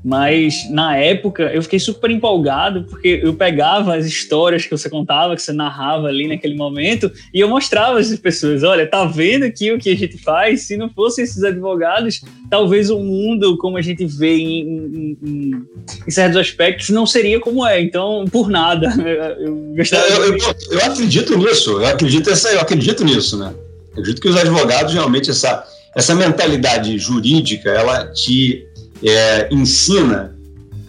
Mas na época eu fiquei super empolgado porque eu pegava as histórias que você contava, que você narrava ali naquele momento, e eu mostrava às pessoas: olha, tá vendo aqui o que a gente faz? Se não fossem esses advogados, talvez o mundo, como a gente vê em, em, em, em certos aspectos, não seria como é. Então, por nada. Eu, eu, eu, eu acredito nisso, eu acredito, essa, eu acredito nisso, né? Eu acredito que os advogados realmente essa, essa mentalidade jurídica ela te é, ensina,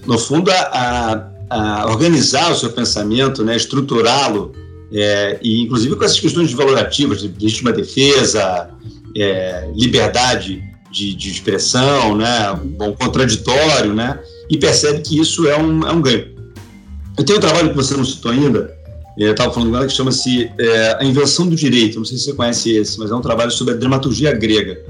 no fundo, a, a, organizar o seu pensamento, né, estruturá-lo, é, e inclusive com essas questões valorativas, de legítima defesa, é, liberdade de, de, expressão, né, bom contraditório, né, e percebe que isso é um, é um ganho. Eu tenho um trabalho que você não citou ainda, é, eu estava falando agora, que chama-se é, A Invenção do Direito, não sei se você conhece esse, mas é um trabalho sobre a dramaturgia grega.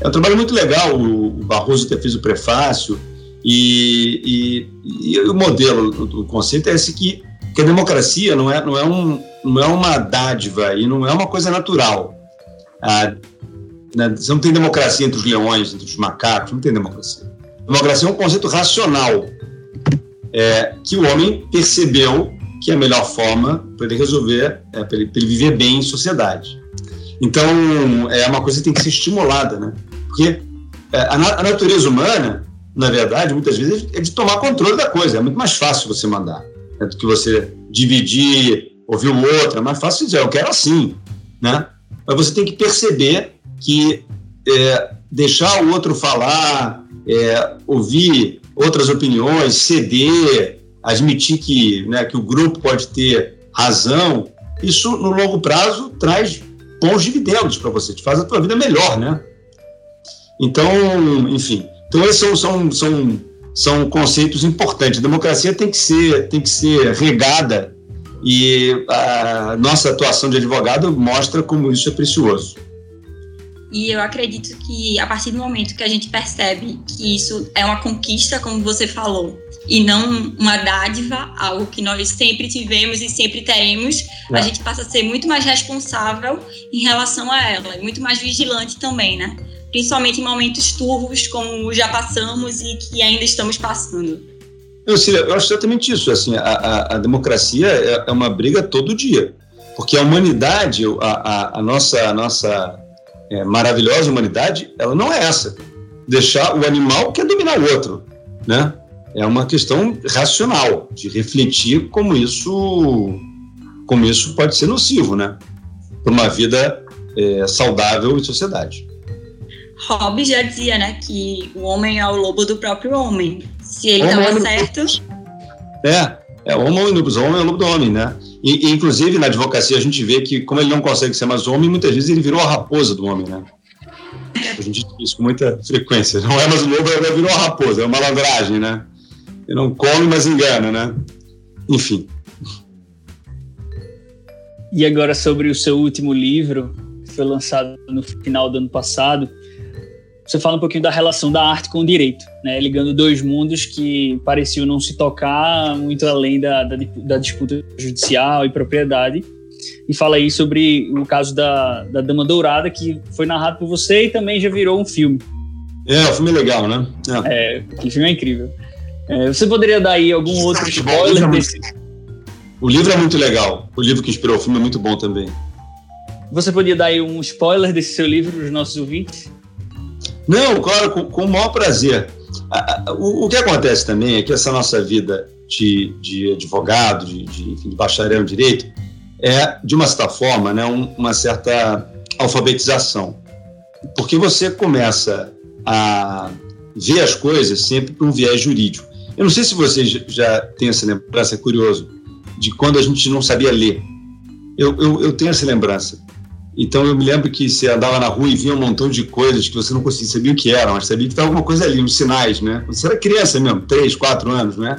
É um trabalho muito legal, o Barroso até fez o prefácio, e, e, e o modelo, o conceito é esse que, que a democracia não é, não, é um, não é uma dádiva e não é uma coisa natural. Ah, né, você não tem democracia entre os leões, entre os macacos, não tem democracia. Democracia é um conceito racional, é, que o homem percebeu que é a melhor forma para ele resolver, é, para ele, ele viver bem em sociedade. Então, é uma coisa que tem que ser estimulada, né? Porque é, a, natureza humana, na verdade, muitas vezes é de tomar controle da coisa. É muito mais fácil você mandar né, do que você dividir, ouvir o outro. É mais fácil dizer, eu quero assim, né? Mas você tem que perceber que é, deixar o outro falar, é, ouvir outras opiniões, ceder, admitir que, né, que o grupo pode ter razão, isso no longo prazo traz bons dividendos para você, te faz a tua vida melhor, né? Então, enfim, então esses são, são, são, são conceitos importantes. A democracia tem que ser, tem que ser regada e a nossa atuação de advogado mostra como isso é precioso. E eu acredito que a partir do momento que a gente percebe que isso é uma conquista, como você falou, e não uma dádiva, algo que nós sempre tivemos e sempre teremos, é. a gente passa a ser muito mais responsável em relação a ela, e muito mais vigilante também, né? Principalmente em momentos turvos, como já passamos e que ainda estamos passando. Eu, Cília, eu acho exatamente isso. Assim, a, a, a democracia é, é, uma briga todo dia, porque a humanidade, a, a, a nossa, nossa é, maravilhosa humanidade, ela não é essa. Deixar o animal quer dominar o outro, né? É uma questão racional, de refletir como isso, como isso pode ser nocivo, né? Para uma vida é, saudável em sociedade. Hobbes já dizia, né, que o homem é o lobo do próprio homem. Se ele estava certo. É, é o homem o homem é o lobo do homem, né? E, e, inclusive na advocacia a gente vê que, como ele não consegue ser mais homem, muitas vezes ele virou a raposa do homem, né? A gente diz isso com muita frequência. Não é mais o lobo, ele virou a raposa, é uma malandragem, né? Ele não come, mas engana, né? Enfim. E agora sobre o seu último livro, que foi lançado no final do ano passado, você fala um pouquinho da relação da arte com o direito, né? ligando dois mundos que pareciam não se tocar muito além da, da, da disputa judicial e propriedade. E fala aí sobre o caso da, da Dama Dourada, que foi narrado por você e também já virou um filme. É, o filme é legal, né? É, é aquele filme é incrível. É, você poderia dar aí algum outro spoiler desse? O livro é muito legal. O livro que inspirou o filme é muito bom também. Você podia dar aí um spoiler desse seu livro para os nossos ouvintes? Não, claro, com, com o maior prazer. O, o, que acontece também é que essa nossa vida de, de advogado, de, de, de bacharel em direito, é, de uma certa forma, né, uma certa alfabetização. Porque você começa a ver as coisas sempre por um viés jurídico. Eu não sei se vocês já têm essa lembrança, é curioso, de quando a gente não sabia ler. Eu, eu, eu, tenho essa lembrança. Então eu me lembro que você andava na rua e via um montão de coisas que você não conseguia saber o que era, mas sabia que estava alguma coisa ali, uns sinais, né? Você era criança mesmo, três, quatro anos, né?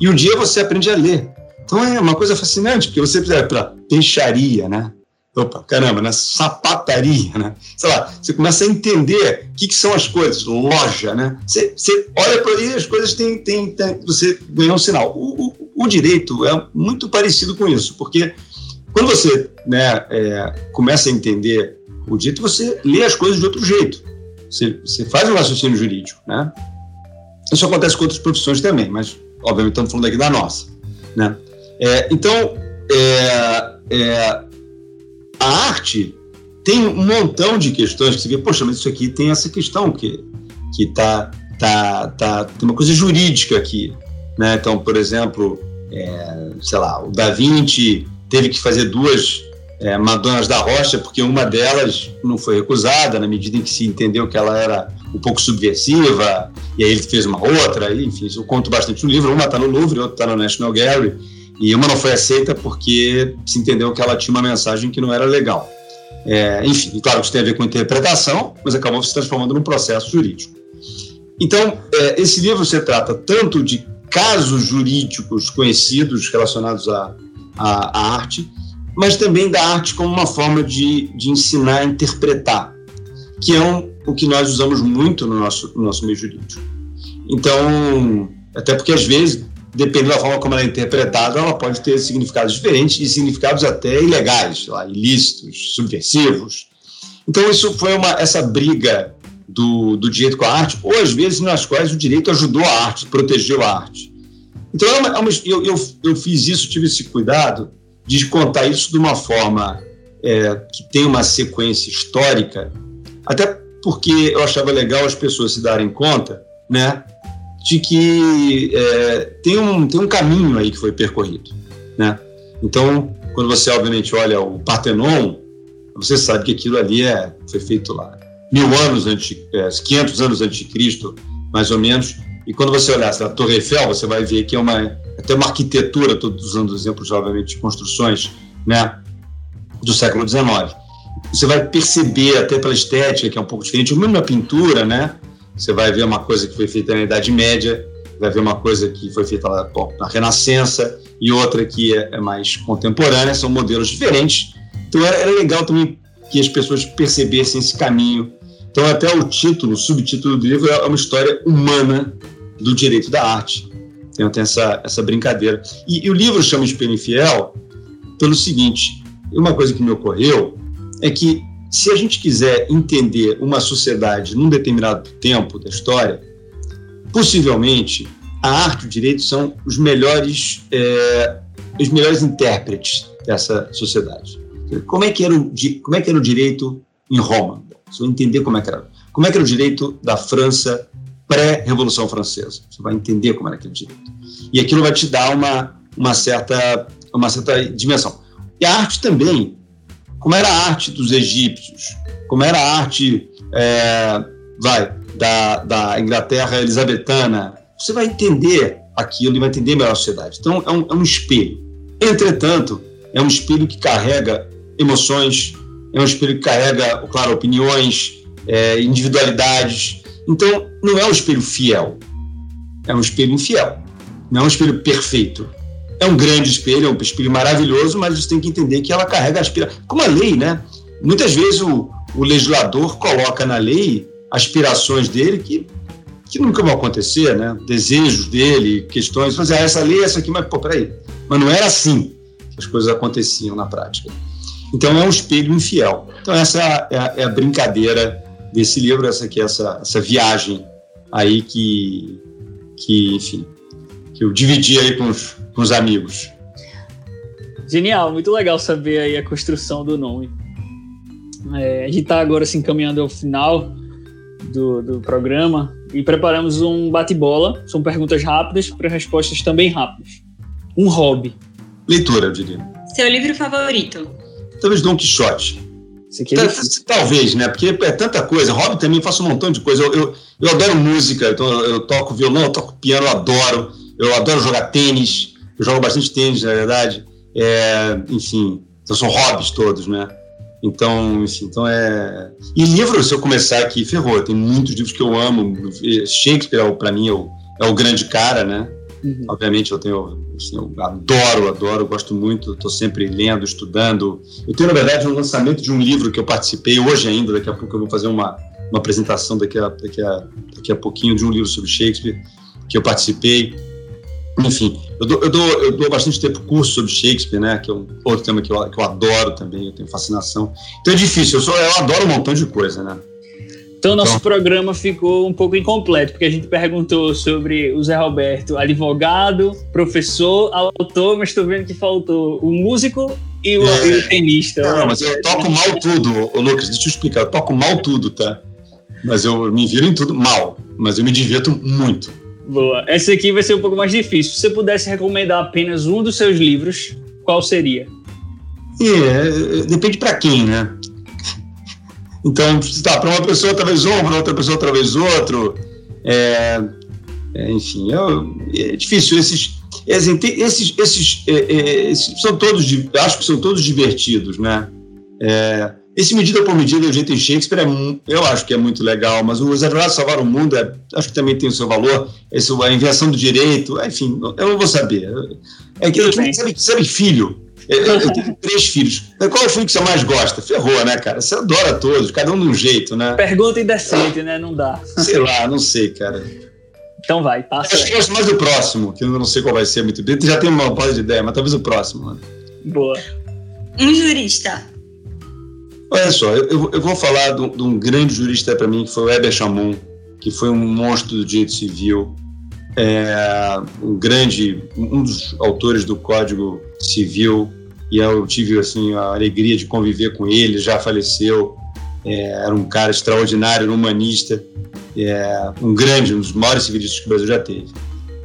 E um dia você aprende a ler. Então é uma coisa fascinante, porque você precisa para peixaria, né? Opa, caramba, na sapataria, né? Sei lá, você começa a entender o que, que são as coisas, loja, né? Você, você olha para ali as coisas têm, têm, têm, você ganhou um sinal. O, o, o, direito é muito parecido com isso, porque quando você né, é, começa a entender o direito, você lê as coisas de outro jeito. Você, você faz um raciocínio jurídico, né? Isso acontece com outras profissões também, mas obviamente estamos falando aqui da nossa, né? É, então, é, é a arte tem um montão de questões que você vê, poxa, mas isso aqui tem essa questão que que tá tá tá tem uma coisa jurídica aqui, né? Então, por exemplo, é, sei lá, o Da Vinci teve que fazer duas é, Madonas da Rocha porque uma delas não foi recusada na medida em que se entendeu que ela era um pouco subversiva e aí ele fez uma outra, e, enfim, eu conto bastante no livro. Uma está no Louvre, outra está no National Gallery e uma não foi aceita porque se entendeu que ela tinha uma mensagem que não era legal. É, enfim, claro que isso tem a ver com interpretação, mas acabou se transformando num processo jurídico. Então, é, esse livro se trata tanto de casos jurídicos conhecidos relacionados à, à, à arte, mas também da arte como uma forma de, de ensinar a interpretar, que é um, o que nós usamos muito no nosso, no nosso meio jurídico. Então, até porque às vezes dependendo da forma como ela é interpretada, ela pode ter significados diferentes e significados até ilegais, lá, ilícitos, subversivos. Então, isso foi uma, essa briga do, do direito com a arte, ou às vezes nas quais o direito ajudou a arte, protegeu a arte. Então, é uma, é uma, eu, eu, eu fiz isso, tive esse cuidado de contar isso de uma forma é, que tem uma sequência histórica, até porque eu achava legal as pessoas se darem conta, né, de que é, tem, um, tem um caminho aí que foi percorrido, né? Então, quando você obviamente olha o Partenon, você sabe que aquilo ali é, foi feito lá mil anos antes, é, 500 anos antes de Cristo, mais ou menos. E quando você olhar a Torre Eiffel, você vai ver que é uma até uma arquitetura, estou usando exemplos obviamente de construções, né, do século XIX. Você vai perceber até pela estética que é um pouco diferente, mesmo na pintura, né? Você vai ver uma coisa que foi feita na Idade Média, vai ver uma coisa que foi feita lá, na Renascença e outra que é, é, mais contemporânea, são modelos diferentes. Então era, era, legal também que as pessoas percebessem esse caminho. Então, até o título, o subtítulo do livro é uma história humana do direito da arte. Então, tem essa, essa brincadeira. E, e o livro chama Espelho Infiel pelo seguinte: uma coisa que me ocorreu é que, se a gente quiser entender uma sociedade num determinado tempo da história, possivelmente a arte e o direito são os melhores, é, os melhores intérpretes dessa sociedade. Como é que era o, como é que era o direito em Roma? Você vai entender como é que era. Como é que era o direito da França pré-Revolução Francesa? Você vai entender como era aquele direito. E aquilo vai te dar uma, uma, certa, uma certa dimensão. E a arte também. Como era a arte dos egípcios? Como era a arte, é, vai, da, da Inglaterra elisabetana? Você vai entender aquilo e vai entender melhor a sociedade. Então, é um, é um espelho. Entretanto, é um espelho que carrega emoções, é um espelho que carrega, claro, opiniões, é, individualidades. Então, não é um espelho fiel, é um espelho infiel, não é um espelho perfeito. É um grande espelho, é um espelho maravilhoso, mas você tem que entender que ela carrega aspirações. Como a lei, né? Muitas vezes o, o legislador coloca na lei aspirações dele que, que nunca vão acontecer, né? Desejos dele, questões. Fazer ah, essa lei, essa aqui, mas pô, peraí. Mas não era assim que as coisas aconteciam na prática. Então é um espelho infiel. Então essa é a, é a brincadeira desse livro, essa aqui, essa, essa viagem aí que, que, enfim, que eu dividi aí com os, com os amigos. Genial, muito legal saber aí a construção do nome. É, a gente está agora se assim, encaminhando ao final do, do programa e preparamos um bate-bola. São perguntas rápidas para respostas também rápidas. Um hobby. Leitura, eu diria. Seu livro favorito? Talvez Dom Quixote. Talvez, né? Porque é tanta coisa. Hobby também, faço um montão de coisa. Eu, eu, eu adoro música, então eu toco violão, eu toco piano, eu adoro. Eu adoro jogar tênis. Eu jogo bastante tênis, na verdade. É, enfim, então são hobbies todos, né? Então, enfim, então é. E livro, se eu começar aqui, ferrou. Tem muitos livros que eu amo. Shakespeare, é para mim, é o, é o grande cara, né? Uhum. Obviamente, eu tenho Assim, eu adoro, adoro, gosto muito, estou sempre lendo, estudando. Eu tenho, na verdade, um lançamento de um livro que eu participei hoje ainda, daqui a pouco eu vou fazer uma, uma apresentação daqui a, daqui, a, daqui a pouquinho de um livro sobre Shakespeare, que eu participei. Enfim, eu dou, eu dou, eu dou bastante tempo curso sobre Shakespeare, né, que é um outro tema que eu, que eu adoro também, eu tenho fascinação. Então é difícil, eu, sou, eu adoro um montão de coisa, né. Então, nosso então, programa ficou um pouco incompleto, porque a gente perguntou sobre o Zé Roberto, advogado, professor, autor, mas estou vendo que faltou o músico e o, é, e o tenista. Não, mas eu toco mal tudo, ô, Lucas, deixa eu explicar. Eu toco mal tudo, tá? Mas eu me viro em tudo mal, mas eu me divirto muito. Boa. Essa aqui vai ser um pouco mais difícil. Se você pudesse recomendar apenas um dos seus livros, qual seria? É, depende para quem, né? Então, tá, para uma pessoa talvez um, para outra pessoa talvez outro. É, é, enfim, é, é, difícil. Esses, esses, esses, esses, é, é, esses, são todos, acho que são todos divertidos, né? É, esse medida por medida, o jeito em Shakespeare, é, eu acho que é muito legal, mas os advogados salvar o mundo, é, acho que também tem o seu valor. Esse, a invenção do direito, enfim, eu não vou saber. É que, sabe, sabe filho, eu, eu tenho três filhos. Qual é o filho que você mais gosta? Ferrou, né, cara? Você adora todos, cada um de um jeito, né? Pergunta indecente, né? Não dá. Sei lá, não sei, cara. Então vai, passa. Acho que gosto mais do próximo, que eu não sei qual vai ser muito bem. Já tenho uma base de ideia, mas talvez o próximo. Né? Boa. Um jurista. Olha só, eu, eu vou falar de um, grande jurista para mim, que foi o Heber Chamon, que foi um monstro do direito civil, é, um grande, um dos autores do Código Civil, e eu tive assim a alegria de conviver com ele, já faleceu, é, era um cara extraordinário, um humanista, é, um grande, um dos maiores civilistas que o Brasil já teve.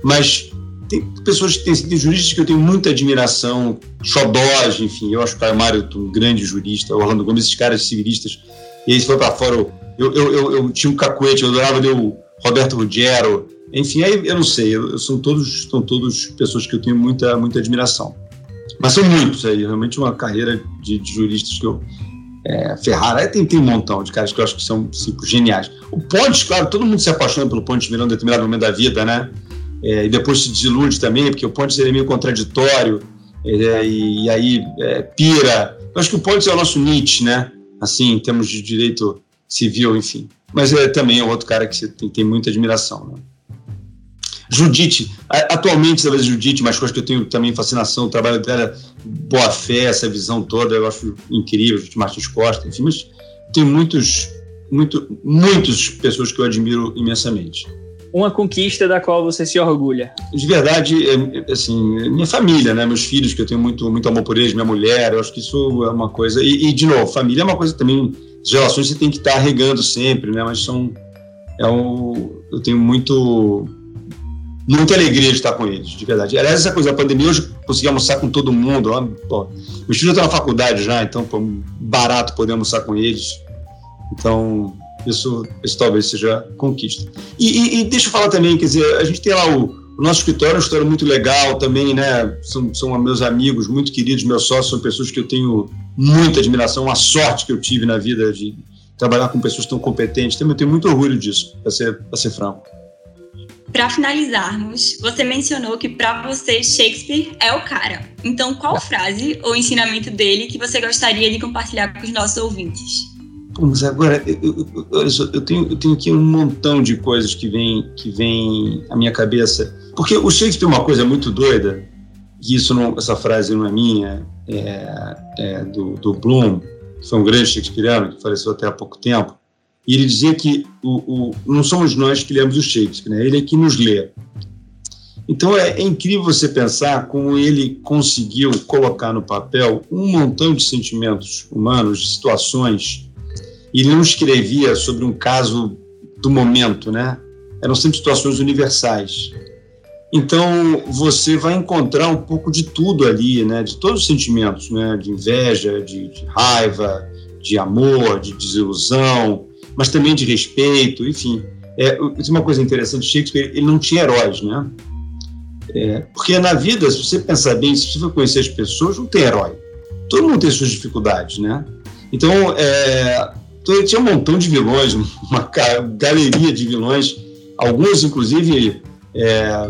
Mas tem pessoas que têm sido juristas que eu tenho muita admiração, Xodós, enfim, eu acho o Caio Mário um grande jurista, Orlando Gomes, esses caras civilistas, e eles foram para fora, eu, eu, eu, eu, tinha um cacuete, eu adorava ler o Roberto Ruggiero, enfim, aí eu não sei, eu, são todos são todos pessoas que eu tenho muita muita admiração. Mas são muitos aí, realmente uma carreira de, de juristas que eu é, Ferrara, tem, tem um montão de caras que eu acho que são cinco geniais. O Pontes, claro, todo mundo se apaixona pelo Pontes Miranda em determinado momento da vida, né? É, e depois se desilude também, porque o Pontes é meio contraditório, é, e, e, aí é, pira. Eu acho que o Pontes é o nosso Nietzsche, né? assim, em termos de direito civil, enfim. Mas é também é outro cara que você tem, tem muita admiração. Né? Judite, atualmente, talvez Judite, mas coisa que eu tenho também fascinação, o trabalho dela, boa fé, essa visão toda, eu acho incrível, Judite Martins Costa, enfim, mas tem muitos, muito, muitas pessoas que eu admiro imensamente. Uma conquista da qual você se orgulha? De verdade, é, assim, minha família, né, meus filhos, que eu tenho muito, muito amor por eles, minha mulher, eu acho que isso é uma coisa, e, e de novo, família é uma coisa também, as relações você tem que estar regando sempre, né, mas são, é um, eu tenho muito muita alegria de estar com eles, de verdade. Aliás, essa coisa da pandemia, hoje consegui almoçar com todo mundo. Ó, pô, meus filhos estão na faculdade já, então pô, barato poder almoçar com eles. Então, isso, isso talvez seja conquista. E, e, e, deixa eu falar também, quer dizer, a gente tem lá o, o nosso escritório, é uma história muito legal também, né? São, são meus amigos muito queridos, meus sócios, são pessoas que eu tenho muita admiração, uma sorte que eu tive na vida de trabalhar com pessoas tão competentes. Também tenho muito orgulho disso, para ser, ser franco. Para finalizarmos, você mencionou que para você Shakespeare é o cara. Então, qual frase ou ensinamento dele que você gostaria de compartilhar com os nossos ouvintes? Mas agora, eu, eu, eu, tenho, eu tenho aqui um montão de coisas que vem, que vem à minha cabeça. Porque o Shakespeare é uma coisa muito doida, e isso não, essa frase não é minha, é, é do, do Bloom, que foi um grande shakespeariano, que faleceu até há pouco tempo. E ele dizia que o, o, não somos nós que lemos o Shakespeare, né? ele é que nos lê. Então é, é, incrível você pensar como ele conseguiu colocar no papel um montão de sentimentos humanos, de situações. E não escrevia sobre um caso do momento, né? Eram sempre situações universais. Então você vai encontrar um pouco de tudo ali, né? De todos os sentimentos, né? De inveja, de, de raiva, de amor, de desilusão, mas também de respeito, enfim. É, uma coisa interessante, Shakespeare, ele não tinha heróis, né? É, porque na vida, se você pensar bem, se você for conhecer as pessoas, não tem herói. Todo mundo tem suas dificuldades, né? Então, é, então tinha um montão de vilões, uma galeria de vilões, alguns, inclusive, é,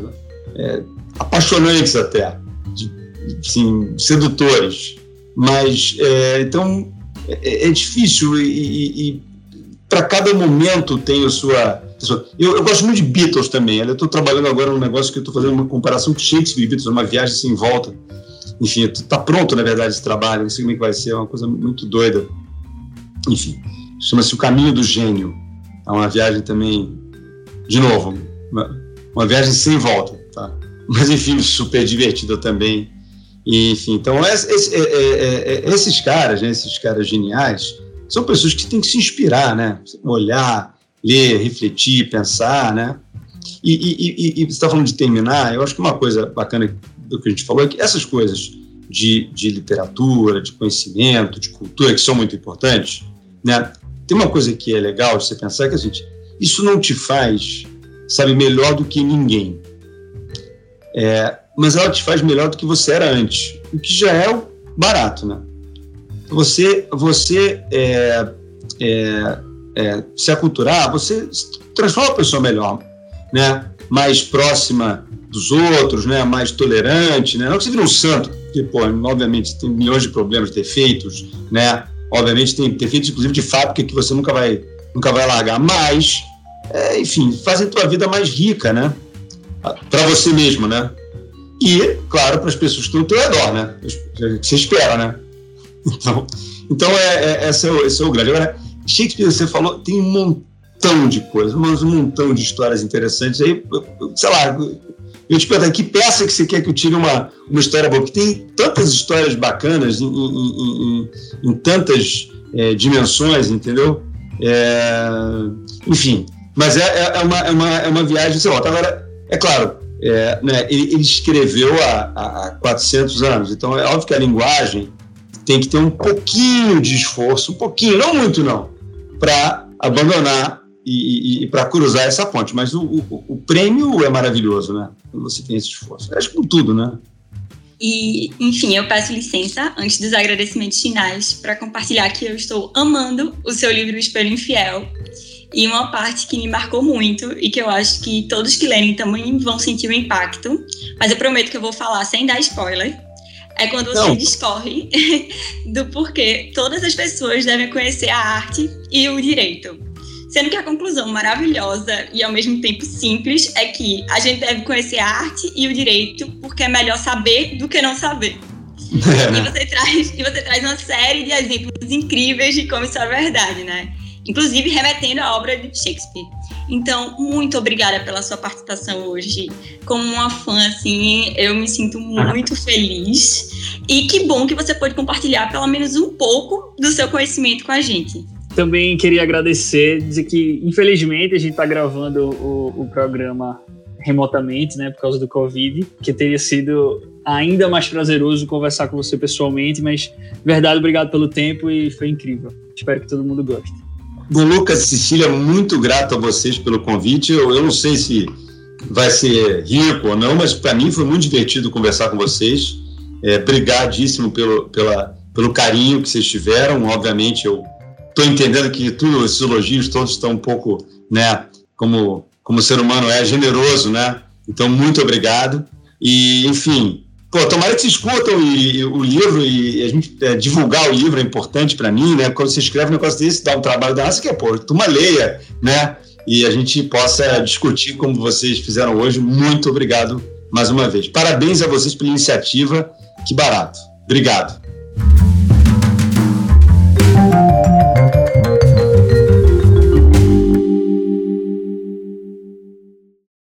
é, apaixonantes até, de, assim, sedutores. Mas, é, então, é, é difícil e, e para cada momento tem a sua. Eu, eu, gosto muito de Beatles também. Eu estou trabalhando agora num negócio que eu estou fazendo uma comparação com Shakespeare e Beatles, uma viagem assim em volta. Enfim, está pronto, na verdade, esse trabalho. Não sei como é que vai ser, é uma coisa muito doida. Enfim, chama-se O Caminho do Gênio. É uma viagem também, de novo, uma, uma viagem sem volta, tá? Mas, enfim, super divertida também. E, enfim, então, esse, é, é, é, esses caras, né, esses caras geniais, são pessoas que têm que se inspirar, né? Olhar, ler, refletir, pensar, né? E, e, e, e você está falando de terminar, eu acho que uma coisa bacana do que a gente falou é que essas coisas de, de literatura, de conhecimento, de cultura, que são muito importantes, né? Tem uma coisa que é legal de você pensar que é gente, isso não te faz, sabe, melhor do que ninguém. É, mas ela te faz melhor do que você era antes, o que já é barato, né? você, você é, é, é, se aculturar, você transforma a pessoa melhor, né? mais próxima dos outros, né? mais tolerante. Né? Não que você vira um santo, porque, pô, obviamente, tem milhões de problemas, defeitos, né? Obviamente tem defeitos, inclusive, de fábrica que você nunca vai, nunca vai largar, mas, é, enfim, fazem tua vida mais rica, né? Para você mesmo, né? E, claro, para as pessoas que estão ao teu redor, né? Você espera, né? Então, então é, é, esse, é o, esse é o grande. Agora, Shakespeare, você falou, tem um montão de coisas, um montão de histórias interessantes. Aí, sei lá, eu te pergunto, que peça que você quer que eu tire uma, uma história boa? Porque tem tantas histórias bacanas em, em, em, em tantas é, dimensões, entendeu? É, enfim, mas é, é, é, uma, é, uma, é uma viagem, sei lá, agora, é claro, é, né, ele, ele, escreveu há, há 400 anos, então é óbvio que a linguagem tem que ter um pouquinho de esforço, um pouquinho, não muito não, para abandonar e, e, e para cruzar essa ponte. Mas o, o, o, prêmio é maravilhoso, né? Quando você tem esse esforço. Acho que com tudo, né? E, enfim, eu peço licença, antes dos agradecimentos finais, para compartilhar que eu estou amando o seu livro Espelho Infiel. E uma parte que me marcou muito e que eu acho que todos que lerem também vão sentir o impacto. Mas eu prometo que eu vou falar sem dar spoiler é quando você Não. discorre do porquê todas as pessoas devem conhecer a arte e o direito. Sendo que a conclusão maravilhosa e ao mesmo tempo simples é que a gente deve conhecer a arte e o direito porque é melhor saber do que não saber. É, né? e, você traz, e você traz uma série de exemplos incríveis de como isso é verdade, né? Inclusive remetendo à obra de Shakespeare. Então, muito obrigada pela sua participação hoje. Como uma fã, assim, eu me sinto muito feliz. E que bom que você pôde compartilhar pelo menos um pouco do seu conhecimento com a gente. Também queria agradecer, dizer que, infelizmente, a gente está gravando o, o programa remotamente, né, por causa do Covid, que teria sido ainda mais prazeroso conversar com você pessoalmente, mas, verdade, obrigado pelo tempo e foi incrível. Espero que todo mundo goste. Bom, Lucas e Cecília, muito grato a vocês pelo convite. Eu, eu não sei se vai ser rico ou não, mas para mim foi muito divertido conversar com vocês. É, brigadíssimo pelo, pela, pelo carinho que vocês tiveram. Obviamente, eu estou entendendo que tudo, esses elogios todos estão um pouco, né, como, como ser humano é, generoso, né? Então, muito obrigado. E, enfim, Pô, tomara que se escutam e, e, o livro e a gente é, divulgar o livro é importante para mim, né? Quando você escreve um negócio desse, dá um trabalho da que é, pô, turma leia, né? E a gente possa discutir como vocês fizeram hoje. Muito obrigado mais uma vez. Parabéns a vocês pela iniciativa. Que barato. Obrigado.